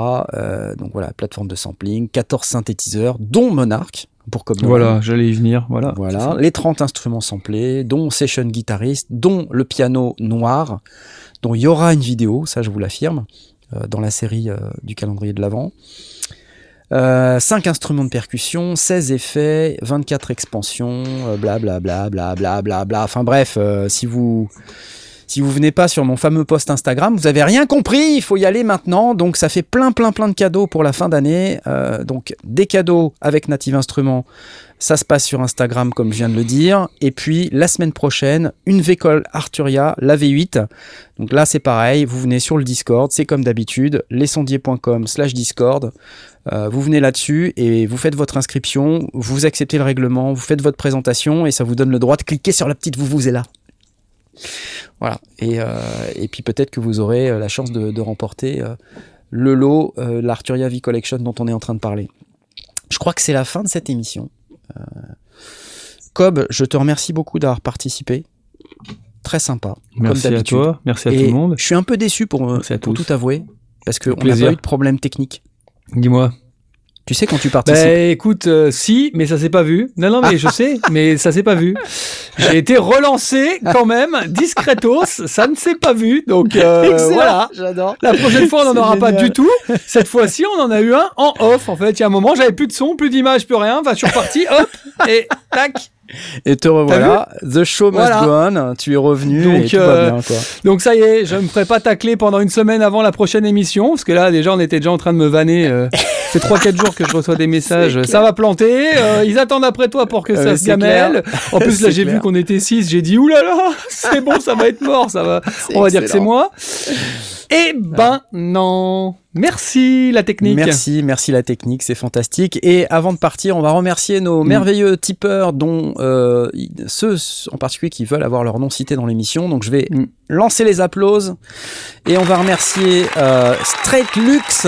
Donc voilà, plateforme de sampling, 14 synthétiseurs, dont Monarch, pour comme Voilà, j'allais y venir. Voilà. voilà, les 30 instruments samplés, dont Session Guitarist, dont le piano noir, dont il y aura une vidéo, ça je vous l'affirme, dans la série du calendrier de l'Avent. 5 instruments de percussion, 16 effets, 24 expansions, euh, blablabla, blablabla, bla. Enfin bref, euh, si vous si vous venez pas sur mon fameux post Instagram, vous avez rien compris, il faut y aller maintenant. Donc ça fait plein plein plein de cadeaux pour la fin d'année. Euh, donc des cadeaux avec Native Instruments, ça se passe sur Instagram comme je viens de le dire. Et puis la semaine prochaine, une Vécole Arturia, la V8. Donc là c'est pareil, vous venez sur le Discord, c'est comme d'habitude, lesondiers.com slash Discord. Euh, vous venez là-dessus et vous faites votre inscription, vous acceptez le règlement, vous faites votre présentation et ça vous donne le droit de cliquer sur la petite vous vous est là. Voilà. Et, euh, et puis peut-être que vous aurez euh, la chance de, de remporter euh, le lot, l'Arturia V Collection dont on est en train de parler. Je crois que c'est la fin de cette émission. Cobb, je te remercie beaucoup d'avoir participé. Très sympa. Merci comme à toi. Merci à Et tout le monde. Je suis un peu déçu pour, pour tous. tout avouer. Parce qu'on n'a pas eu de problème technique. Dis-moi. Tu sais, quand tu participes. Bah écoute, euh, si, mais ça s'est pas vu. Non, non, mais je sais, (laughs) mais ça s'est pas vu. J'ai été relancé quand même, discretos, ça ne s'est pas vu. Donc euh, (laughs) voilà. J'adore. La prochaine fois, on n'en aura pas du tout. Cette fois-ci, on en a eu un en off. En fait, il y a un moment, j'avais plus de son, plus d'image, plus rien. Enfin, je suis reparti, hop, et tac. Et te revoilà. The show must Voilà. go on. Tu es revenu Donc, et tout euh, va bien, quoi. Donc ça y est, je me ferai pas tacler pendant une semaine avant la prochaine émission, parce que là, déjà, on était déjà en train de me vanner. Euh, (laughs) fait 3-4 jours que je reçois des messages. Ça va planter. euh, ils attendent après toi pour que Euh, ça se c'est gamelle. En plus, (laughs) là, C'est j'ai vu qu'on était 6. J'ai dit, oulala, (laughs) c'est bon, ça va être mort. Ça va. On va dire que c'est moi. Eh ben, non. Merci, la technique. Merci, merci la technique, c'est fantastique. Et avant de partir, on va remercier nos Mm. merveilleux tipeurs, dont euh, ceux en particulier qui veulent avoir leur nom cité dans l'émission. Donc je vais Mm. lancer les applauses et on va remercier euh, Straight Lux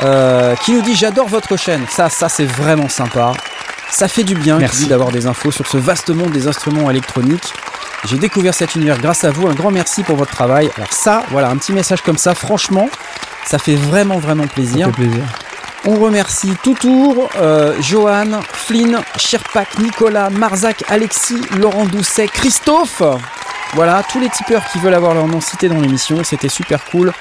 euh, qui nous dit j'adore votre chaîne. Ça, ça c'est vraiment sympa. Ça fait du bien Merci. d'avoir des infos sur ce vaste monde des instruments électroniques. J'ai découvert cet univers grâce à vous. Un grand merci pour votre travail. Alors ça, voilà, un petit message comme ça, franchement, ça fait vraiment, vraiment Ça plaisir. fait plaisir. On remercie Toutour, euh, Johan, Flynn, Sherpak, Nicolas, Marzac, Alexis, Laurent Doucet, Christophe. Voilà, tous les tipeurs qui veulent avoir leur nom cité dans l'émission, c'était super cool.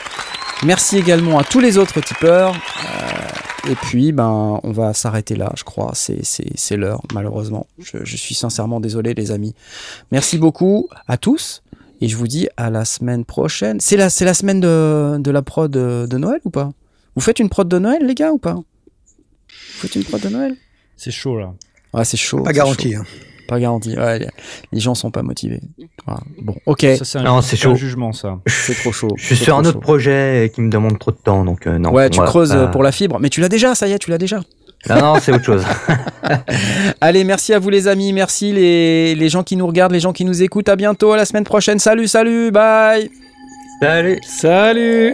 Merci également à tous les autres tipeurs. Euh, et puis, ben, on va s'arrêter là, je crois. C'est, c'est, c'est l'heure, malheureusement. Je, je suis sincèrement désolé, les amis. Merci beaucoup à tous. Et je vous dis à la semaine prochaine. C'est la, c'est la semaine de, de la prod de, de Noël ou pas? Vous faites une prod de Noël, les gars, ou pas? Vous faites une prod de Noël? C'est chaud là. Ouais, c'est chaud. Pas garanti. hein. Pas garanti. Ouais, les- les gens sont pas motivés. Voilà. Bon, ok. C'est un, Non, c'est c'est un chaud. jugement ça. C'est trop chaud. Je suis sur un autre chaud. projet qui me demande trop de temps, donc euh, non. Ouais, tu creuses euh, pour la fibre. Mais tu l'as déjà, ça y est, tu l'as déjà. Non, non, c'est autre chose. (laughs) (laughs) Allez, merci à vous les amis, merci les, les gens qui nous regardent, les gens qui nous écoutent. À bientôt, à la semaine prochaine. Salut, salut, bye. Salut. Salut.